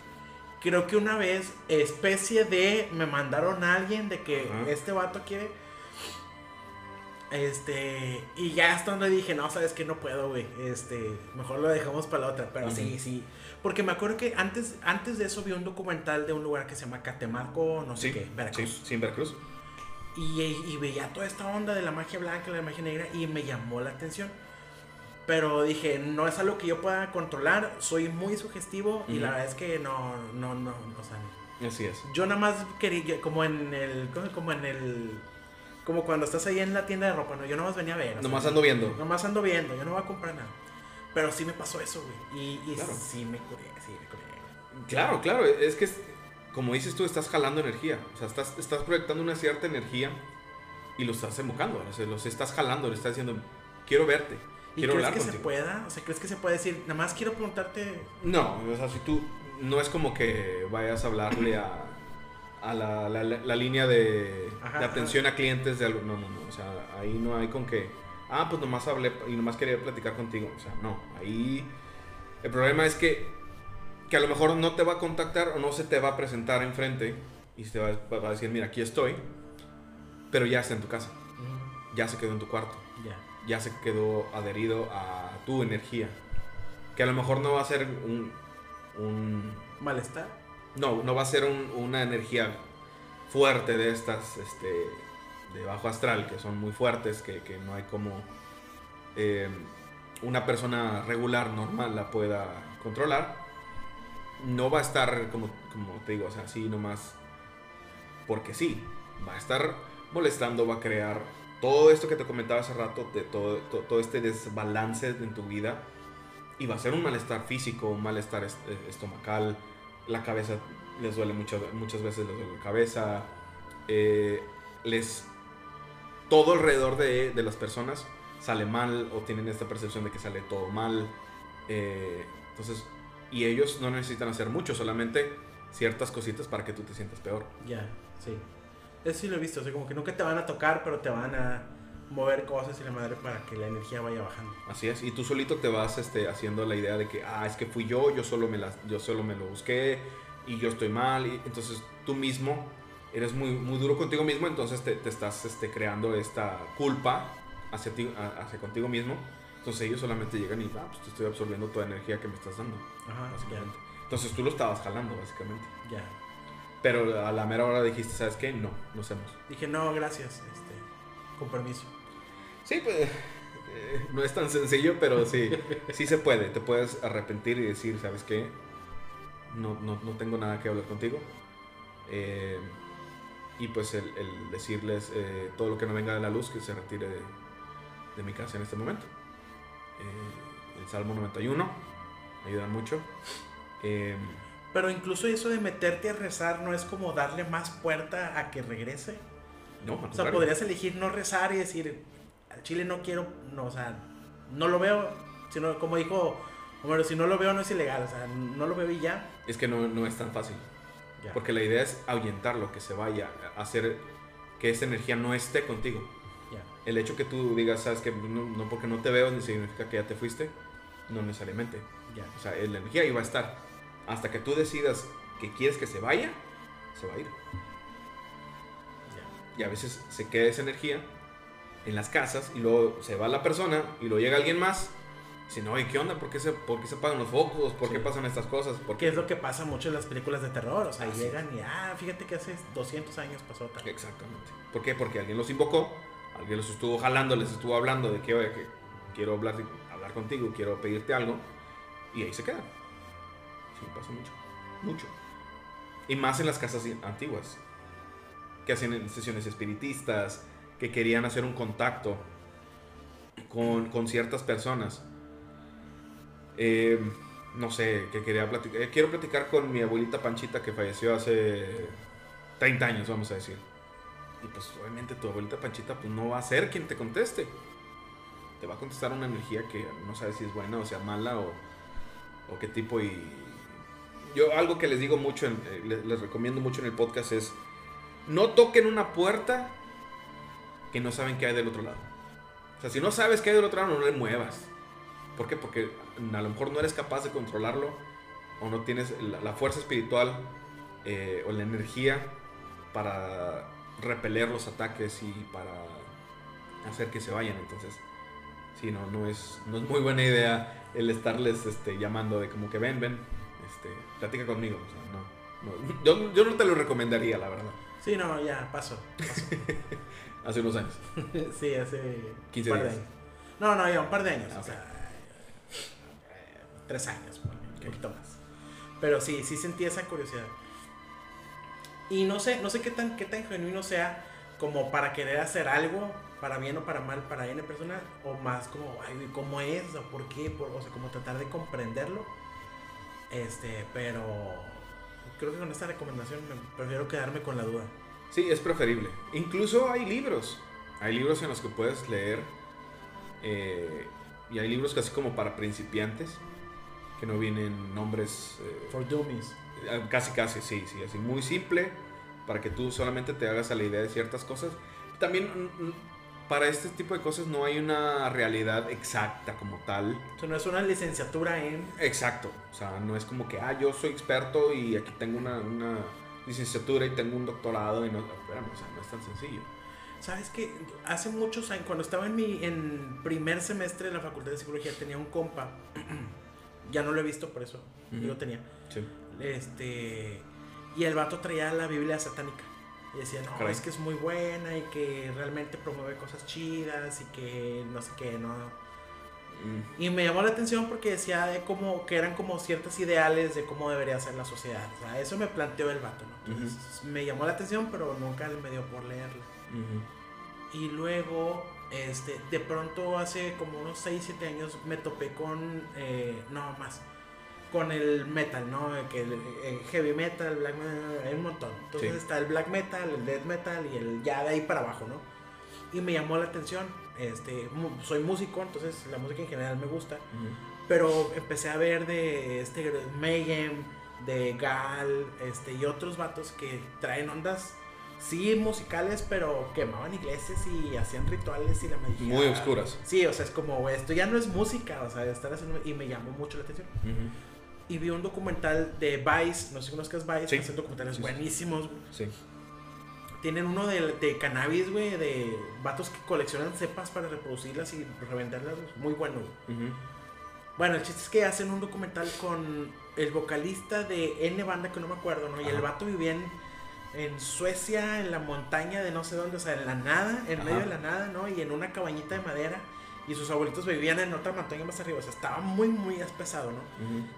creo que una vez, especie de, me mandaron a alguien de que Ajá. este vato quiere. Este, y ya hasta donde dije, no, sabes que no puedo, güey. Este, mejor lo dejamos para la otra. Pero sí, sí. Porque me acuerdo que antes, antes de eso vi un documental de un lugar que se llama Catemaco, no sé Sí, qué, Veracruz. sí, sí, en Veracruz. Y, y veía toda esta onda de la magia blanca, la magia negra, y me llamó la atención. Pero dije, no es algo que yo pueda controlar, soy muy sugestivo y la verdad es que no, no, no, o sea, no. Así es. yo nada más quería, como en el, ¿cómo- como en el, como cuando estás ahí en la tienda de ropa, ¿no? Yo nada más venía a ver. o sea, Nomás ando viendo. Nomás ando viendo, yo no voy a comprar nada. Pero sí me pasó eso, güey. Y, y Claro. sí me curé, sí me curé. Claro, claro, es que es- como dices tú, estás jalando energía, o sea, estás, estás proyectando una cierta energía y lo estás evocando, o sea, los estás jalando, le estás diciendo, quiero verte, ¿Y quiero crees hablar que se pueda? O sea, ¿crees que se puede decir, nada más quiero preguntarte No, o sea, si tú, no es como que vayas a hablarle a, a la, la- la- la línea de, Ajá, de atención a clientes de algo, no, no, no, o sea, ahí no hay con que, ah, pues nomás hablé y nomás quería platicar contigo, o sea, no, ahí el problema es que, que a lo mejor no te va a contactar o no se te va a presentar enfrente y se te va, va a decir, mira, aquí estoy, pero ya está en tu casa, ya se quedó en tu cuarto Ya. se quedó adherido a tu energía. Que a lo mejor no va a ser un. un- ¿Malestar? no, no va a ser un- una energía fuerte de estas, este, de bajo astral, que son muy fuertes, que, que no hay como eh, una persona regular, normal, la pueda controlar. No va a estar, como, como te digo, o sea, así nomás porque sí. Va a estar molestando, va a crear todo esto que te comentaba hace rato, de todo, to- todo este desbalance en tu vida. Y va a ser un malestar físico, un malestar est- estomacal, la cabeza les duele muchas, muchas veces, les duele la cabeza. eh, les. Todo alrededor de, de las personas sale mal o tienen esta percepción de que sale todo mal. eh, entonces, y ellos no necesitan hacer mucho, solamente ciertas cositas para que tú te sientas peor. Ya, sí. Eso sí lo he visto, o sea, como que nunca te van a tocar, pero te van a mover cosas y la madre para que la energía vaya bajando. Así es, y tú solito te vas este, haciendo la idea de que, ah, es que fui yo, yo solo me, las, yo solo me lo busqué y yo estoy mal. Y entonces tú mismo eres muy, muy duro contigo mismo, entonces te, te estás este, creando esta culpa hacia, ti, hacia contigo mismo. Entonces ellos solamente llegan y, ah, pues te estoy absorbiendo toda la energía que me estás dando, Ajá, básicamente. Entonces tú lo estabas jalando, básicamente. ya, ya. Pero a la mera hora dijiste, ¿sabes qué? No, no hacemos. Dije, no, gracias, este, con permiso. Sí, pues eh, no es tan sencillo, pero sí, sí se puede. Te puedes arrepentir y decir, ¿sabes qué? No, no, no tengo nada que hablar contigo. Eh, y pues el, el decirles eh, todo lo que no venga de la luz que se retire de, de mi casa en este momento. El Salmo 91 me ayuda mucho. Pero incluso eso de meterte a rezar no es como darle más puerta a que regrese. no, O sea, podrías elegir no rezar y decir, al chile no quiero, no, o sea, no lo veo, sino como dijo Homero, si no lo veo no es ilegal, o sea, no lo veo y ya. Es que no, no es tan fácil. ya. Porque la idea es ahuyentarlo, que se vaya, hacer que esa energía no esté contigo. ya. El hecho que tú digas, sabes que no, no porque no te veo ni significa que ya te fuiste, no necesariamente. Ya. O sea, la energía va a estar. Hasta que tú decidas que quieres que se vaya, se va a ir. Y a veces se queda esa energía en las casas y luego se va la persona y luego llega alguien más, Si no, ¿y qué onda? ¿Por qué se, por qué se apagan los focos? ¿Por qué Sí. pasan estas cosas? ¿Por Que es lo que pasa mucho en las películas de terror. O sea, Ah, sí. llegan y, ah, fíjate que hace 200 años pasó tal. Exactamente. ¿Por qué? Porque alguien los invocó, alguien los estuvo jalando, les estuvo hablando de que, oye, que quiero hablar, hablar contigo, quiero pedirte algo, y ahí se quedan. Sí, pasa mucho. Mucho. Y más en las casas antiguas, que hacían sesiones espiritistas, que querían hacer un contacto con, con ciertas personas. Eh, no sé, que quería platicar. eh, quiero platicar con mi abuelita Panchita que falleció hace 30 años, vamos a decir. Y pues obviamente tu abuelita Panchita pues no va a ser quien te conteste. Te va a contestar una energía que no sabes si es buena o sea mala o, o qué tipo y... Yo algo que les digo mucho, en- eh, les, recomiendo mucho en el podcast es no toquen una puerta que no saben qué hay del otro lado. O sea, si no sabes qué hay del otro lado, no le muevas. ¿Por qué? Porque a lo mejor no eres capaz de controlarlo o no tienes la, la fuerza espiritual eh, o la energía para repeler los ataques y para hacer que se vayan. Entonces, sí, no, no, es, no es muy buena idea el estarles este, llamando de como que ven, ven, este, platica conmigo. O sea, no, no. Yo, yo no te lo recomendaría, la verdad. Sí, no, ya, pasó. pasó. [LAUGHS] Hace unos años. [LAUGHS] sí, hace 15 un par de días. años. No, no, ya un par de años. Ah, O sea, eh, tres años, ponle, un poquito más. Pero sí, sí sentí esa curiosidad. Y no sé, no sé qué tan, qué tan genuino sea como para querer hacer algo, para bien o para mal, para N personas, o más como, ay, ¿cómo es? ¿O por qué? Por- o sea, como tratar de comprenderlo. Este, pero creo que con esta recomendación me prefiero quedarme con la duda. Sí, es preferible. Incluso hay libros. Hay libros en los que puedes leer. eh, y hay libros casi como para principiantes. Que no vienen nombres. eh, For Dummies. eh, casi, casi, sí, sí. Así muy simple. Para que tú solamente te hagas a la idea de ciertas cosas. También mm, mm, para este tipo de cosas no hay una realidad exacta como tal. O sea, no es una licenciatura en. Exacto. O sea, no es como que, ah, yo soy experto y aquí tengo una, una licenciatura y tengo un doctorado. Y no, espérame, o sea, no es tan sencillo. ¿Sabes qué? Hace muchos años, cuando estaba en mi en primer semestre de la facultad de psicología, tenía un compa. [CLEARS THROAT] ya no lo he visto, por eso yo lo tenía. Sí. Este. Y el vato traía la Biblia satánica. Y decía, no, es que es muy buena y que realmente promueve cosas chidas y que no sé qué, no. Mm. Y me llamó la atención porque decía de cómo, que eran como ciertos ideales de cómo debería ser la sociedad. O sea, eso me planteó el vato, ¿no? Entonces, me llamó la atención, pero nunca me dio por leerlo. Ujú. Y luego, este, de pronto hace como unos 6, 7 años me topé con, eh, no más, con el metal, ¿no? Que el, el heavy metal, black metal, hay un montón. Entonces Sí. está el black metal, el death metal y el ya de ahí para abajo, ¿no? Y me llamó la atención. Este, soy músico, entonces la música en general me gusta. Ujú. Pero empecé a ver de este Mayhem, de Gal, este, y otros vatos que traen ondas, sí, musicales, pero quemaban iglesias y hacían rituales y la magia. Muy oscuras. Sí, o sea, es como, esto ya no es música, o sea, estar haciendo. Y me llamó mucho la atención. Ujú. Y vi un documental de Vice, no sé si conozcas Vice, Sí. hacen documentales Sí, buenísimos. Sí. Tienen uno de, de cannabis, güey, de vatos que coleccionan cepas para reproducirlas y revenderlas. Muy bueno. Ujú. Bueno, el chiste es que hacen un documental con el vocalista de N banda que no me acuerdo, ¿no? Y el vato vivía en, en Suecia, en la montaña de no sé dónde, o sea, en la nada, en Ajá. medio de la nada, ¿no? Y en una cabañita de madera. Y sus abuelitos vivían en otra montaña más arriba, o sea, estaba muy, muy pesado, ¿no?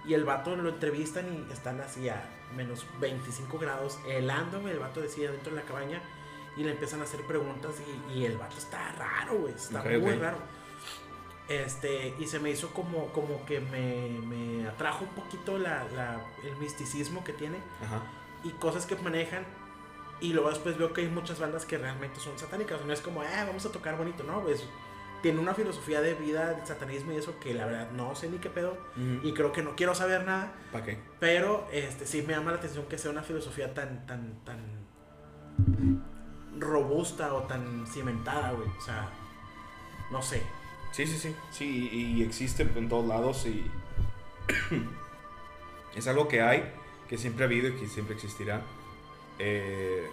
Y el vato lo entrevistan y están así a menos 25 grados, helando, güey, el vato decía dentro de la cabaña y le empiezan a hacer preguntas y, y el vato está raro, güey, está Ok, muy raro. Este, y se me hizo como, como que me, me atrajo un poquito la, la- el misticismo que tiene Ajá. y cosas que manejan. Y luego después veo que hay muchas bandas que realmente son satánicas. No es como, ah, vamos a tocar bonito, no, pues tiene una filosofía de vida, de satanismo y eso que la verdad no sé ni qué pedo. Y creo que no quiero saber nada. ¿Para qué? Pero este sí me llama la atención que sea una filosofía tan, tan, tan robusta o tan cimentada, güey. O sea, no sé. Sí, sí, sí. Sí, y, y existe en todos lados y [CLEARS THROAT] es algo que hay, que siempre ha habido y que siempre existirá. Eh,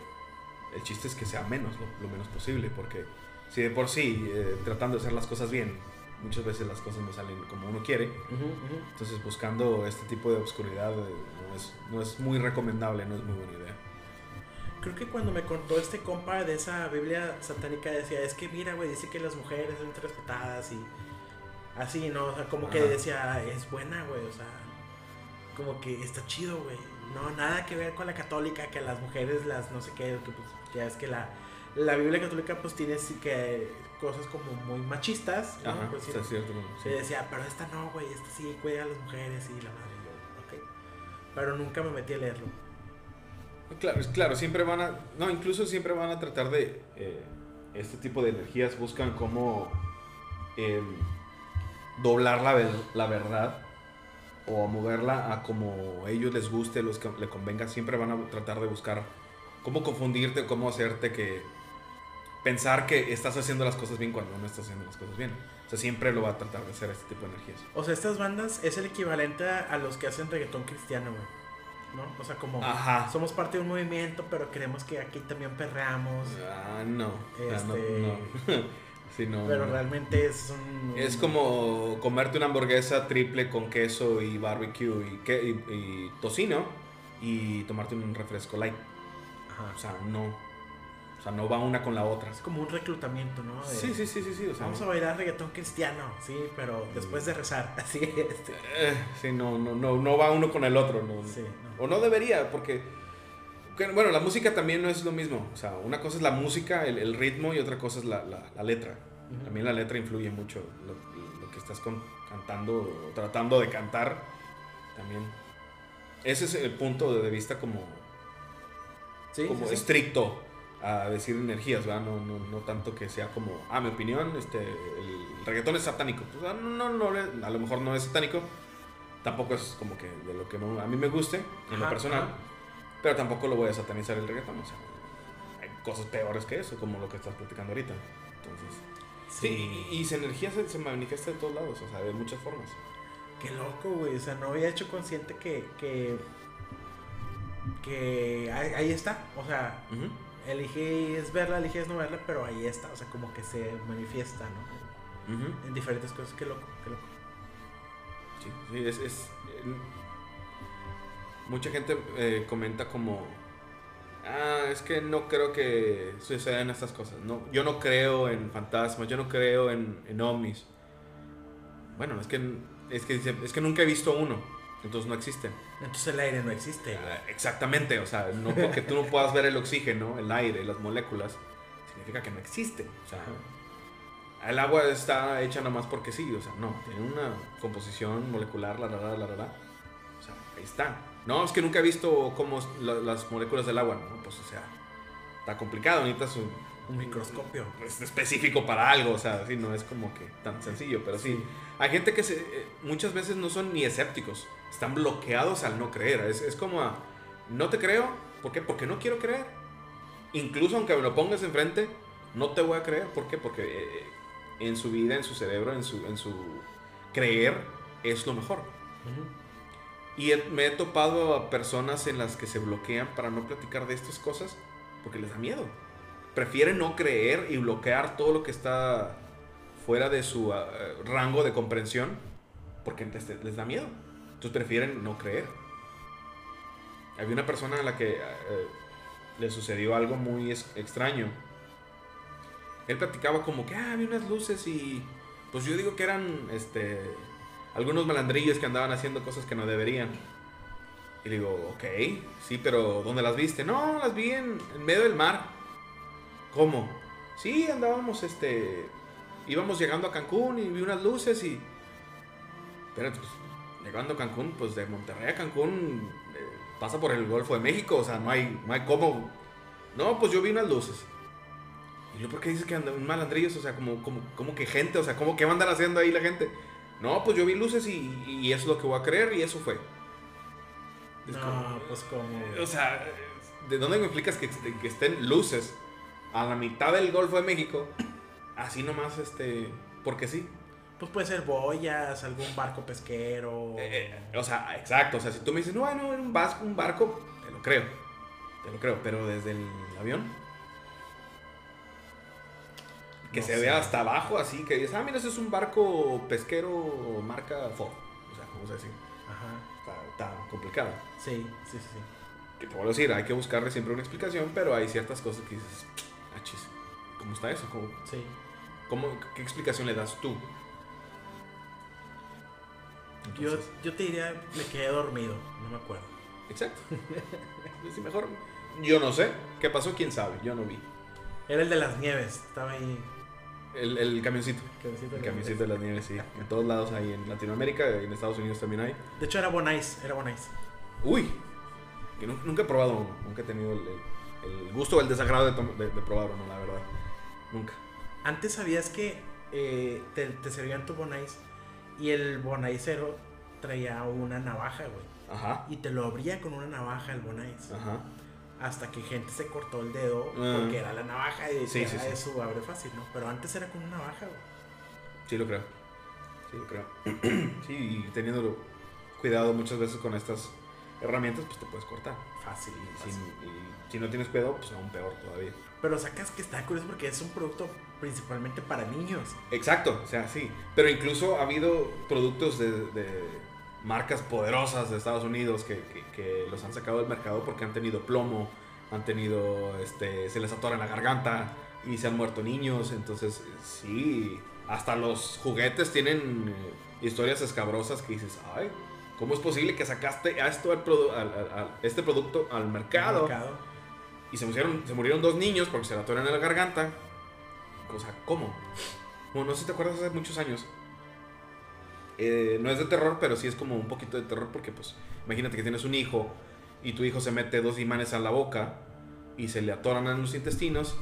el chiste es que sea menos, lo, lo menos posible, porque si de por sí, eh, tratando de hacer las cosas bien, muchas veces las cosas no salen como uno quiere. Entonces buscando este tipo de obscuridad eh, no, es, no es muy recomendable, no es muy buena idea. Creo que cuando me contó este compa de esa Biblia satánica decía, es que mira, güey, dice que las mujeres son respetadas y así, ¿no? O sea, como que decía, es buena, güey, o sea, como que está chido, güey. No, nada que ver con la católica, que las mujeres, las no sé qué, que pues ya es que la, la Biblia católica pues tiene sí que cosas como muy machistas, ¿no? Ajá, Pues, sí, está cierto. y decía, pero esta no, güey, esta sí cuida a las mujeres y la madre, y yo, ok. Pero nunca me metí a leerlo. Claro, claro, siempre van a, no, incluso siempre van a tratar de, eh, este tipo de energías buscan cómo em, doblar la, ver- la verdad o moverla a como ellos les guste, los que le convenga, siempre van a tratar de buscar cómo confundirte, cómo hacerte que pensar que estás haciendo las cosas bien cuando no estás haciendo las cosas bien. O sea, siempre lo va a tratar de hacer este tipo de energías. O sea, estas bandas es el equivalente a, los que hacen reggaetón cristiano, güey. ¿No? O sea, como Ajá. somos parte de un movimiento, pero creemos que aquí también perreamos. Ah, no. Ah, no, Este- no. [LAUGHS] Sí, no, pero no. realmente es un. Es como comerte una hamburguesa triple con queso y barbecue y, que, y, y tocino y tomarte un refresco light. Ajá. O sea, no. O sea, no va una con la otra. Es como un reclutamiento, ¿no? De, Sí, sí, sí, sí, sí. O sea, Vamos a bailar reggaetón cristiano, sí, pero después de rezar. [LAUGHS] Así, eh, sí, no, no, no, no va uno con el otro. No, Sí, no. O no debería, porque. que, Bueno, la música también no es lo mismo. O sea, una cosa es la música, el, el ritmo, y otra cosa es la, la- la letra. También la letra influye mucho. Lo, lo que estás con- cantando o tratando de cantar también. Ese es el punto de vista como, Sí, como sí. estricto a decir energías, ¿verdad? No, no, no tanto que sea como, ah, mi opinión, este, el reggaetón es satánico. Pues, ah, no, no, no, a lo mejor no es satánico. Tampoco es como que de lo que no- a mí me guste, en lo personal. ajá. Pero tampoco lo voy a satanizar el reggaetón. O sea, hay cosas peores que eso, como lo que estás platicando ahorita. Entonces, sí, y, y esa energía se, se manifiesta de todos lados, o sea, de muchas formas. Qué loco, güey. O sea, no había hecho consciente que. que. que ahí, ahí está. O sea, Ujú. eliges verla, eliges no verla, pero ahí está. O sea, como que se manifiesta, ¿no? En diferentes cosas. Qué loco, qué loco. Sí, sí, es. es- eh, mucha gente eh, comenta como. Ah, es que no creo que sucedan estas cosas. No, yo no creo en fantasmas, yo no creo en, en ovnis. Bueno, es que, es, que, es que nunca he visto uno, entonces no existen. Entonces el aire no existe. Ah, Exactamente, o sea, no porque tú no puedas ver el oxígeno, el aire, las moléculas, significa que no existen. O sea, el agua está hecha nomás porque sí, o sea, no, tiene una composición molecular, la, la, la, la, la, la. O sea, ahí está. No, es que nunca he visto cómo la- las moléculas del agua, ¿no? Pues, o sea, está complicado, necesitas un, Un microscopio. pues, específico para algo, o sea, sí, no es como que tan sencillo, pero sí. Hay gente que se, eh, muchas veces no son ni escépticos, están bloqueados al no creer. Es, es como, a, no te creo, ¿por qué? Porque no quiero creer. Incluso aunque me lo pongas enfrente, no te voy a creer. ¿Por qué? Porque eh, en su vida, en su cerebro, en su, en su creer, es lo mejor. Y he- me he topado a personas en las que se bloquean para no platicar de estas cosas porque les da miedo. Prefieren no creer y bloquear todo lo que está fuera de su ah, rango de comprensión porque les, da miedo. Entonces prefieren no creer. Había una persona a la que eh, le sucedió algo muy extraño. Él platicaba como que ah, había unas luces y pues yo digo que eran este algunos malandrillos que andaban haciendo cosas que no deberían. Y digo, ok, sí, pero ¿dónde las viste? No, las vi en medio del mar. ¿Cómo? Sí, andábamos, este, íbamos llegando a Cancún y vi unas luces y... Pero pues, llegando a Cancún, pues de Monterrey a Cancún eh, pasa por el Golfo de México, o sea, no hay, no hay cómo... No, pues yo vi unas luces. ¿Y yo por qué dices que andan malandrillos? O sea, como, como, como que gente, o sea, ¿cómo que va a andar haciendo ahí la gente? No, pues yo vi luces y, y eso es lo que voy a creer y eso fue. Es No, como- pues como. o sea, ¿de dónde me explicas que, que estén luces a la mitad del Golfo de México? Así nomás, este, porque sí. Pues puede ser boyas, algún barco pesquero. Eh, o sea, exacto. O sea, si tú me dices, no, no, era un barco, un barco, te lo creo. Te lo creo, pero desde el avión. Que No se sé. vea hasta abajo, así, que dices, ah, mira, ese es un barco pesquero marca Ford. O sea, vamos a decir, Ajá. está, está complicado. Sí, sí, sí. sí. Que te vuelvo a decir, hay que buscarle siempre una explicación, pero hay ciertas cosas que dices, ah, chis, ¿cómo está eso? ¿Cómo, Sí. cómo- qué explicación le das tú? Yo, Entonces, yo te diría, me quedé dormido, no me acuerdo. Exacto. [LAUGHS] Sí, mejor, yo no sé. ¿Qué pasó? ¿Quién sabe? Yo no vi. Era el de las nieves, estaba ahí. El, el camioncito. El de camioncito nieves. de las nieves, sí. En todos lados hay, en Latinoamérica, en Estados Unidos también hay. De hecho era Bonais, era Bonais. Uy, que nu- nunca he probado uno. Nunca he tenido el, el- el gusto o el desagrado de, de, de probar uno, la verdad. Nunca. Antes sabías que eh, te, te servían tu Bonais y el Bonaisero traía una navaja, güey. Ajá. Y te lo abría con una navaja el Bonais. Ajá. Hasta que gente se cortó el dedo Ah. porque era la navaja y Sí, ya sí, sí. eso abre fácil, ¿no? Pero antes era con una navaja, güey. Sí, lo creo. Sí, lo creo. [CLEARS THROAT] sí, y teniendo cuidado muchas veces con estas herramientas, pues te puedes cortar. Fácil, Y fácil. si, y si no tienes cuidado, pues aún peor todavía. Pero sacas que está curioso porque es un producto principalmente para niños. Exacto, o sea, sí. Pero incluso ha habido productos de, de marcas poderosas de Estados Unidos que, que- que los han sacado del mercado porque han tenido plomo, han tenido, este, se les atora en la garganta y se han muerto niños. Entonces, sí, hasta los juguetes tienen eh, historias escabrosas que dices, ay, ¿cómo es posible que sacaste a esto al produ- al- al- al- este producto al mercado? Mercado. Y se murieron, se murieron dos niños porque se la atoran en la garganta. O sea, ¿cómo? Bueno, no sé si te acuerdas hace muchos años. Eh, no es de terror, pero sí es como un poquito de terror porque, pues, imagínate que tienes un hijo y tu hijo se mete dos imanes a la boca y se le atoran en los intestinos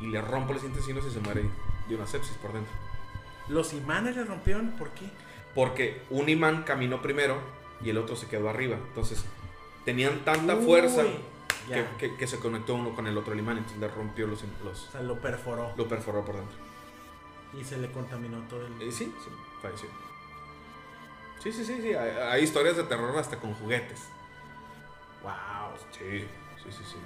y le rompe los intestinos y se muere de una sepsis por dentro. Los imanes le rompieron, ¿por qué? Porque un imán caminó primero y el otro se quedó arriba. Entonces, tenían tanta fuerza que, ya. que- que se conectó uno con el otro imán, entonces le rompió los, los, O sea, lo perforó lo perforó por dentro. y se le contaminó todo el... Y sí, sí, falleció. Sí, sí, sí, sí. Hay, hay historias de terror hasta con juguetes. Wow. Sí, sí, sí, sí.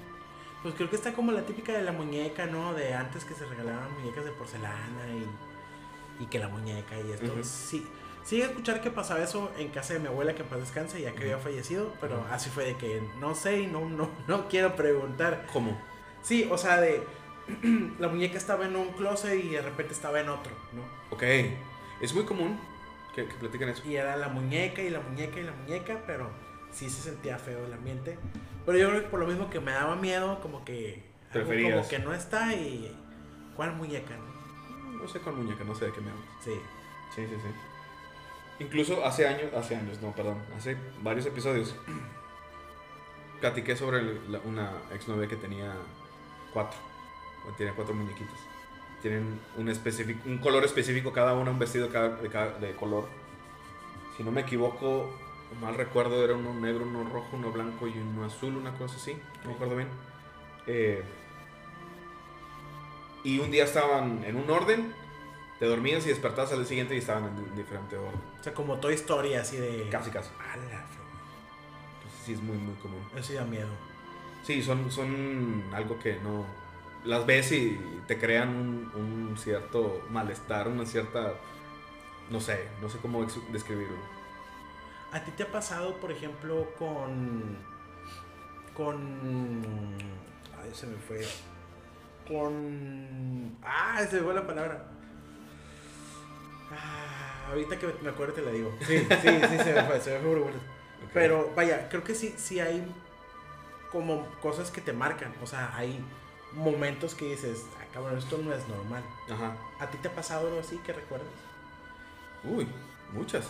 Pues creo que está como la típica de la muñeca, ¿no? De antes que se regalaban muñecas de porcelana y, y que la muñeca y esto. Sí, sí, escuchar que pasaba eso en casa de mi abuela que en paz descanse, ya que había fallecido, pero así fue de que no sé y no, no, [LAUGHS] no quiero preguntar. ¿Cómo? Sí, o sea, de [CLEARS THROAT] la muñeca estaba en un closet y de repente estaba en otro, ¿no? Ok. Es muy común que, que platiquen eso. Y era la muñeca y la muñeca y la muñeca, pero sí se sentía feo el ambiente. Pero yo creo que por lo mismo que me daba miedo, como que algo Preferías. como que no está y ¿cuál muñeca? no? No sé con muñeca, no sé de qué me hablas. Sí. Sí, sí, sí. Incluso hace años, hace años, no, perdón, hace varios episodios, [CLEARS THROAT] platiqué sobre la- una exnovia que tenía cuatro, o tenía cuatro muñequitas. Tienen un, específico, un color específico cada una, un vestido cada- de, cada- de color. Si no me equivoco, mal recuerdo, era uno negro, uno rojo, uno blanco y uno azul, una cosa así, no me acuerdo bien. Eh, y un día estaban en un orden, te dormías y despertabas al día siguiente y estaban en diferente orden. O sea, como Toy Story, así de... Casi, casi. A la Entonces sí es muy, muy común. Eso sí da miedo. Sí, son, son algo que no... Las ves y te crean un, un cierto malestar, una cierta... No sé, no sé cómo describirlo. ¿A ti te ha pasado, por ejemplo, con... Con... Ay, se me fue. Con... Ah, se me fue la palabra. Ah, ahorita que me acuerdo te la digo. Sí, sí, sí, se me fue, se me fue. Pero vaya, creo que sí, sí hay como cosas que te marcan. O sea, hay momentos que dices, ah, cabrón, esto no es normal. Ajá. ¿A ti te ha pasado algo así que recuerdas? Uy, muchas.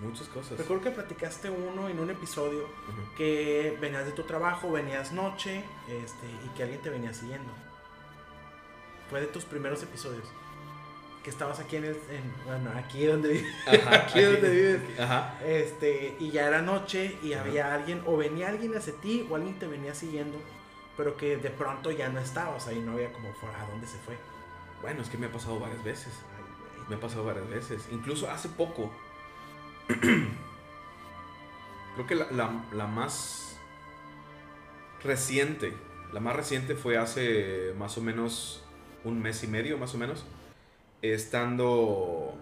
Muchas cosas. Recuerdo que platicaste uno en un episodio que venías de tu trabajo, venías noche, este, y que alguien te venía siguiendo. Fue de tus primeros episodios. Que estabas aquí en el, en- bueno, aquí donde vives, Ajá, [LAUGHS] aquí donde vives. Ajá. este, y ya era noche y Ajá. había alguien, o venía alguien hacia ti, o alguien te venía siguiendo, pero que de pronto ya no estabas ahí, no había como ¿a dónde se fue? Bueno, es que me ha pasado varias veces. Ay. Me ha pasado varias veces. Incluso hace poco. [CLEARS THROAT] Creo que la, la- la más reciente. La más reciente fue hace más o menos un mes y medio, más o menos. Estando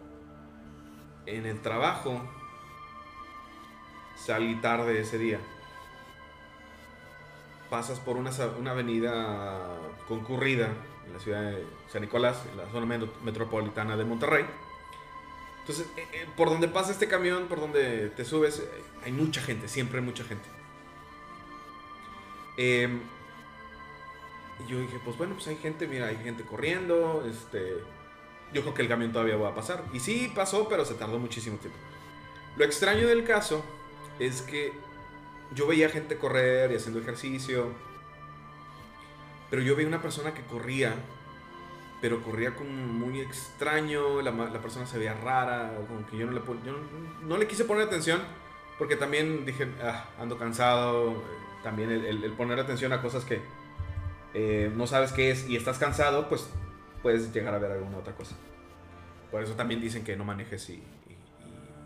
en el trabajo, salí tarde ese día. Pasas por una, una avenida concurrida en la ciudad de San Nicolás, en la zona metro- metropolitana de Monterrey. Entonces, eh, eh, por donde pasa este camión, por donde te subes, eh, hay mucha gente, siempre hay mucha gente. Em, y yo dije, pues bueno, pues hay gente, mira, hay gente corriendo, este, yo creo que el camión todavía va a pasar. Y sí pasó, pero se tardó muchísimo tiempo. Lo extraño del caso es que yo veía gente correr y haciendo ejercicio, pero yo veía una persona que corría, pero corría como muy extraño, la, la persona se veía rara, como que yo no le, yo no, le quise poner atención, porque también dije, "Ah, ando cansado, también el poner atención a cosas que eh, no sabes qué es y estás cansado, pues puedes llegar a ver alguna otra cosa. Por eso también dicen que no manejes y,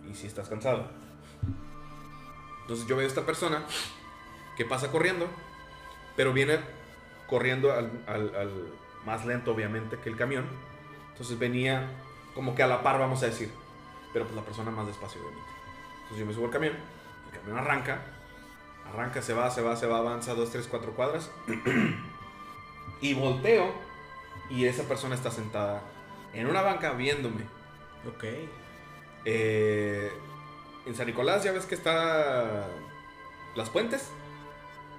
y- si estás cansado. Entonces yo veo a esta persona que pasa corriendo, pero viene corriendo al más lento obviamente que el camión. Entonces venía como que a la par, vamos a decir. Pero pues la persona más despacio obviamente. Entonces yo me subo al camión, el camión arranca, arranca, se va, se va, se va, avanza 2, 3, 4 cuadras. [CLEARS THROAT] y volteo y esa persona está sentada en una banca viéndome. Ok. Eh, en San Nicolás ya ves que está las puentes.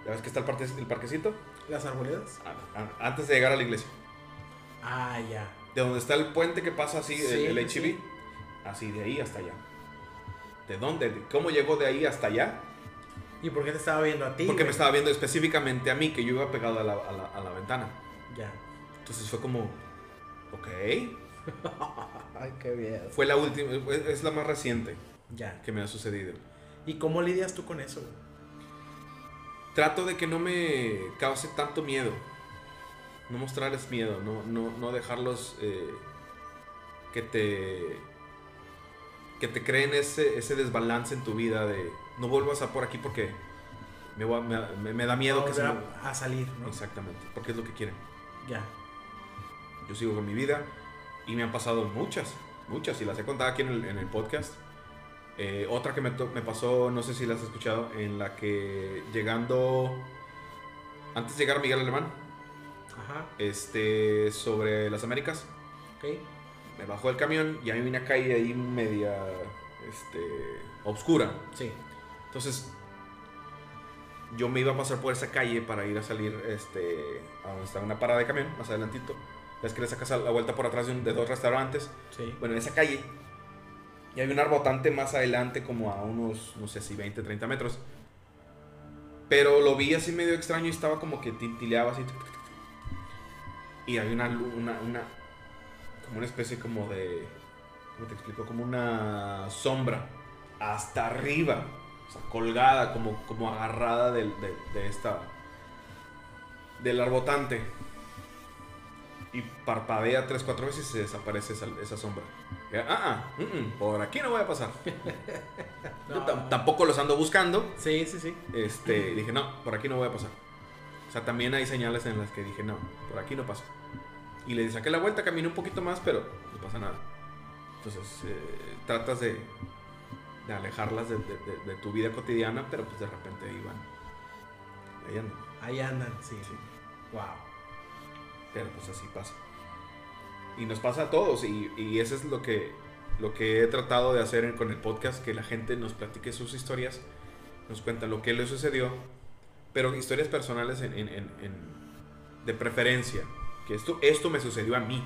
Ya ves que está el, parte- el parquecito. ¿Las arboledas? A- a- Antes de llegar a la iglesia. Ah, ya. De donde está el puente que pasa así, Sí, el, el sí. Así, de ahí hasta allá. ¿De dónde? ¿De ¿Cómo llegó de ahí hasta allá? ¿Y por qué te estaba viendo a ti? Porque me estaba viendo específicamente a mí, que yo iba pegado a la, a la- a la ventana. Ya. Entonces fue como, ok. [LAUGHS] Ay, qué bien. Fue la última, es la más reciente Ya. que me ha sucedido. ¿Y cómo lidias tú con eso? Trato de que no me cause tanto miedo. No mostrarles miedo, no, no, no dejarlos eh, que te que te creen ese, ese desbalance en tu vida de no vuelvas a por aquí porque me, me, me- me da miedo No que se me- a salir, ¿no? Exactamente, porque es lo que quieren. Ya. Yo sigo con mi vida y me han pasado muchas, muchas, y las he contado aquí en el, en el podcast. Eh, otra que me, me pasó, no sé si la has escuchado, en la que llegando, antes de llegar a Miguel Alemán, Ajá. este, sobre las Américas, me bajó el camión y hay una calle ahí media, este, obscura. Sí. Entonces, yo me iba a pasar por esa calle para ir a salir este, a donde está una parada de camión, más adelantito. Es que le sacas a la vuelta por atrás de, un- de dos restaurantes. Sí. Bueno, en esa calle. Y hay un arbotante más adelante, como a unos, no sé si 20, 30 metros. Pero lo vi así medio extraño y estaba como que tintileaba así. Y hay una, una, una, como una especie como de, ¿cómo te explico? Como una sombra hasta arriba, o sea, colgada, como, como agarrada de, de esta, del arbotante. Y parpadea tres, cuatro veces y se desaparece esa, esa sombra. Y, ah, ah, mm, mm, por aquí no voy a pasar. [LAUGHS] Yo No. tam- tampoco los ando buscando. Sí, sí, sí. Este, dije, no, por aquí no voy a pasar. O sea, también hay señales en las que dije, no, por aquí no paso. Y le saqué la vuelta, caminé un poquito más, pero no pasa nada. Entonces, eh, tratas de, de alejarlas de, de- de- de tu vida cotidiana, pero pues de repente ahí van. Ahí andan. Ahí andan, sí. Sí. Wow. Pero pues así pasa. Y nos pasa a todos. Y, y eso es lo que, lo que he tratado de hacer con el podcast, que la gente nos platique sus historias, nos cuenta lo que le sucedió, pero historias personales en, en- en- de preferencia. Que esto, esto me sucedió a mí.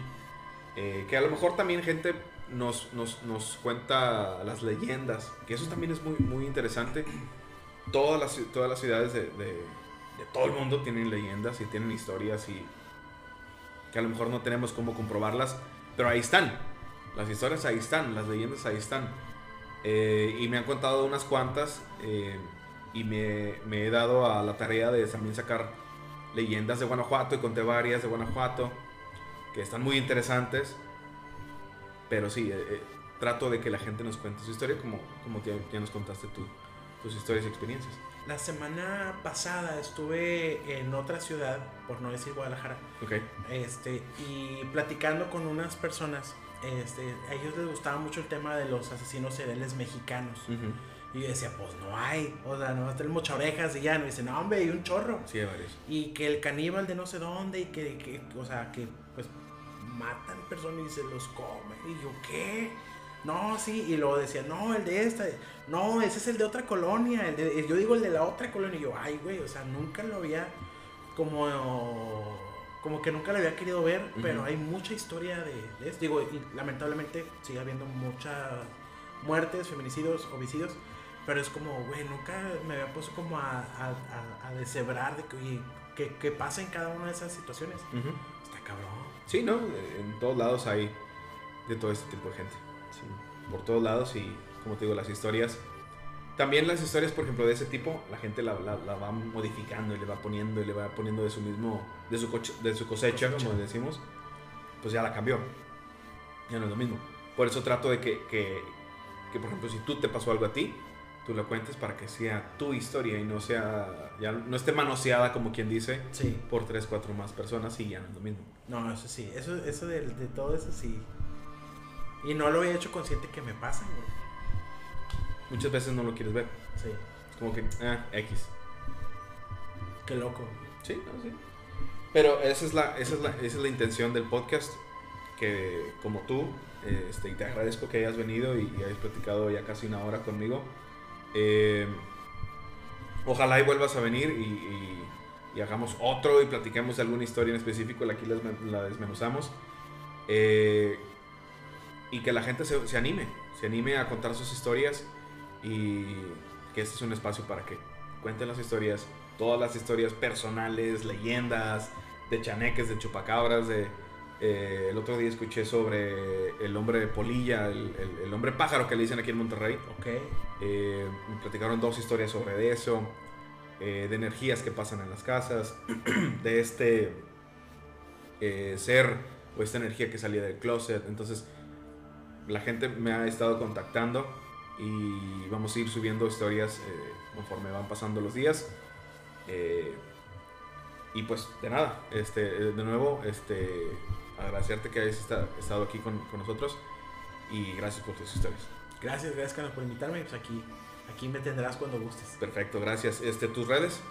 Eh, que a lo mejor también gente nos, nos, nos cuenta las leyendas, que eso también es muy, muy interesante. Todas las, todas las ciudades de, de- de todo el mundo tienen leyendas y tienen historias y que a lo mejor no tenemos cómo comprobarlas, pero ahí están. Las historias ahí están, las leyendas ahí están. Eh, y me han contado unas cuantas eh, y me, he dado a la tarea de también sacar leyendas de Guanajuato y conté varias de Guanajuato que están muy interesantes. Pero sí, eh, trato de que la gente nos cuente su historia como, como ya, ya nos contaste tú, tus historias y experiencias. La semana pasada estuve en otra ciudad, por no decir Guadalajara, Ok, este, y platicando con unas personas este, a ellos les gustaba mucho el tema de los asesinos seriales mexicanos. Y yo decía, pues no hay. O sea, no el mocha orejas y ya. No dice, no, hombre, hay un chorro. Sí, hay varios. Y que el caníbal de no sé dónde y que, que o sea, que pues matan personas y se los come. Y yo, ¿qué? No, sí. Y luego decía, no, el de esta. No, ese es el de otra colonia. El de, yo digo el de la otra colonia. Y yo, ay, güey, o sea, nunca lo había como como que nunca lo había querido ver, pero hay mucha historia de, de esto. Digo, y lamentablemente sigue habiendo muchas muertes, feminicidios, homicidios, pero es como, güey, nunca me había puesto como a, a, a, deshebrar de que, oye, ¿qué, pasa en cada una de esas situaciones? Está cabrón. Sí, ¿no? En todos lados hay de todo este tipo de gente. Sí. Por todos lados y, como te digo, las historias también las historias, por ejemplo, de ese tipo, la gente la, la, va modificando y le va poniendo y le va poniendo de su mismo, de su, de su cosecha, como decimos, pues ya la cambió. Ya no es lo mismo. Por eso trato de que, que, que, por ejemplo, si tú te pasó algo a ti, tú lo cuentes para que sea tu historia y no sea, ya no esté manoseada como quien dice, sí. por tres, cuatro más personas y ya no es lo mismo. No, eso sí, eso, eso de, de todo eso sí. Y no lo he hecho consciente que me pasa, güey muchas veces no lo quieres ver. Sí. Como que, ah, X. Qué loco. Sí, no, sí. Pero esa es la, esa es la, esa es la intención del podcast. Que como tú, este, te agradezco que hayas venido y, hayas platicado ya casi una hora conmigo. Eh, ojalá y vuelvas a venir y, y, hagamos otro y platiquemos alguna historia en específico. Aquí la, la desmenuzamos. Eh, y que la gente se, se anime, se anime a contar sus historias y que este es un espacio para que cuenten las historias, todas las historias personales, leyendas, de chaneques, de chupacabras, de... Eh, el otro día escuché sobre el hombre de polilla, el, el, hombre pájaro que le dicen aquí en Monterrey. Ok. Eh, me platicaron dos historias sobre eso, eh, de energías que pasan en las casas, [CLEARS THROAT] de este ser o esta energía que salía del closet. Entonces, la gente me ha estado contactando y vamos a ir subiendo historias eh, conforme van pasando los días. Eh, y pues de nada, este, de nuevo, este, agradecerte que hayas estado aquí con, con, nosotros y gracias por tus historias. Gracias, gracias Carlos por invitarme. Pues aquí, aquí me tendrás cuando gustes. Perfecto, gracias. Este, ¿Tus redes?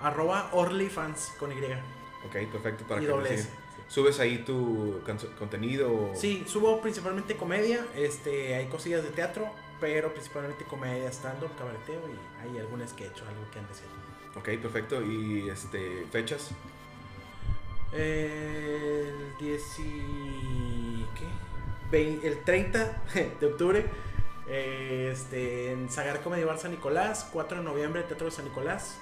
Arroba OrlyFans con Y. Ok, perfecto. Para y que ¿Subes ahí tu contenido? Sí, subo principalmente comedia, este, hay cosillas de teatro, pero principalmente comedia, stand-up, cabareteo y hay algún sketch o algo que ande haciendo. Ok, perfecto. ¿Y este, fechas? El 10 ¿qué? el 30 [LAUGHS] de octubre este, en Sagar Comedy Bar San Nicolás, 4 de noviembre Teatro de San Nicolás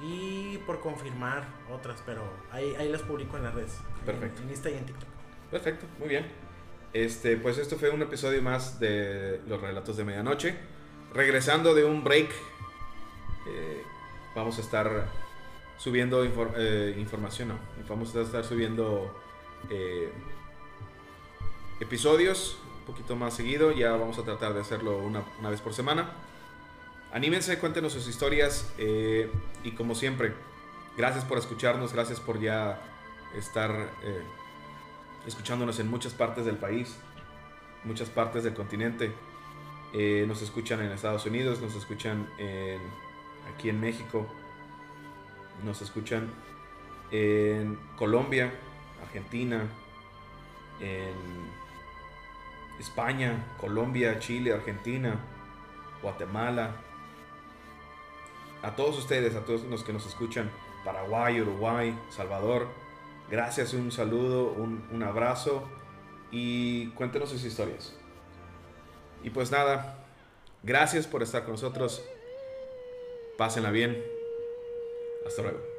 y por confirmar otras, pero ahí, ahí las publico en las redes. Perfecto. En, en Insta y en TikTok. Perfecto, muy bien. Este, pues esto fue un episodio más de Los Relatos de Medianoche. Regresando de un break, eh, vamos a estar subiendo eh, información, no, vamos a estar subiendo eh, episodios un poquito más seguido. Ya vamos a tratar de hacerlo una, una vez por semana. Anímense, cuéntenos sus historias y como siempre, gracias por escucharnos, gracias por ya estar escuchándonos en muchas partes del país, muchas partes del continente. Eh, nos escuchan en Estados Unidos, nos escuchan aquí en México, nos escuchan en Colombia, Argentina, en España, Colombia, Chile, Argentina, Guatemala. A todos ustedes, a todos los que nos escuchan, Paraguay, Uruguay, Salvador, Gracias, un saludo, un, abrazo y cuéntenos sus historias. Y pues nada, gracias por estar con nosotros. Pásenla bien. Hasta luego.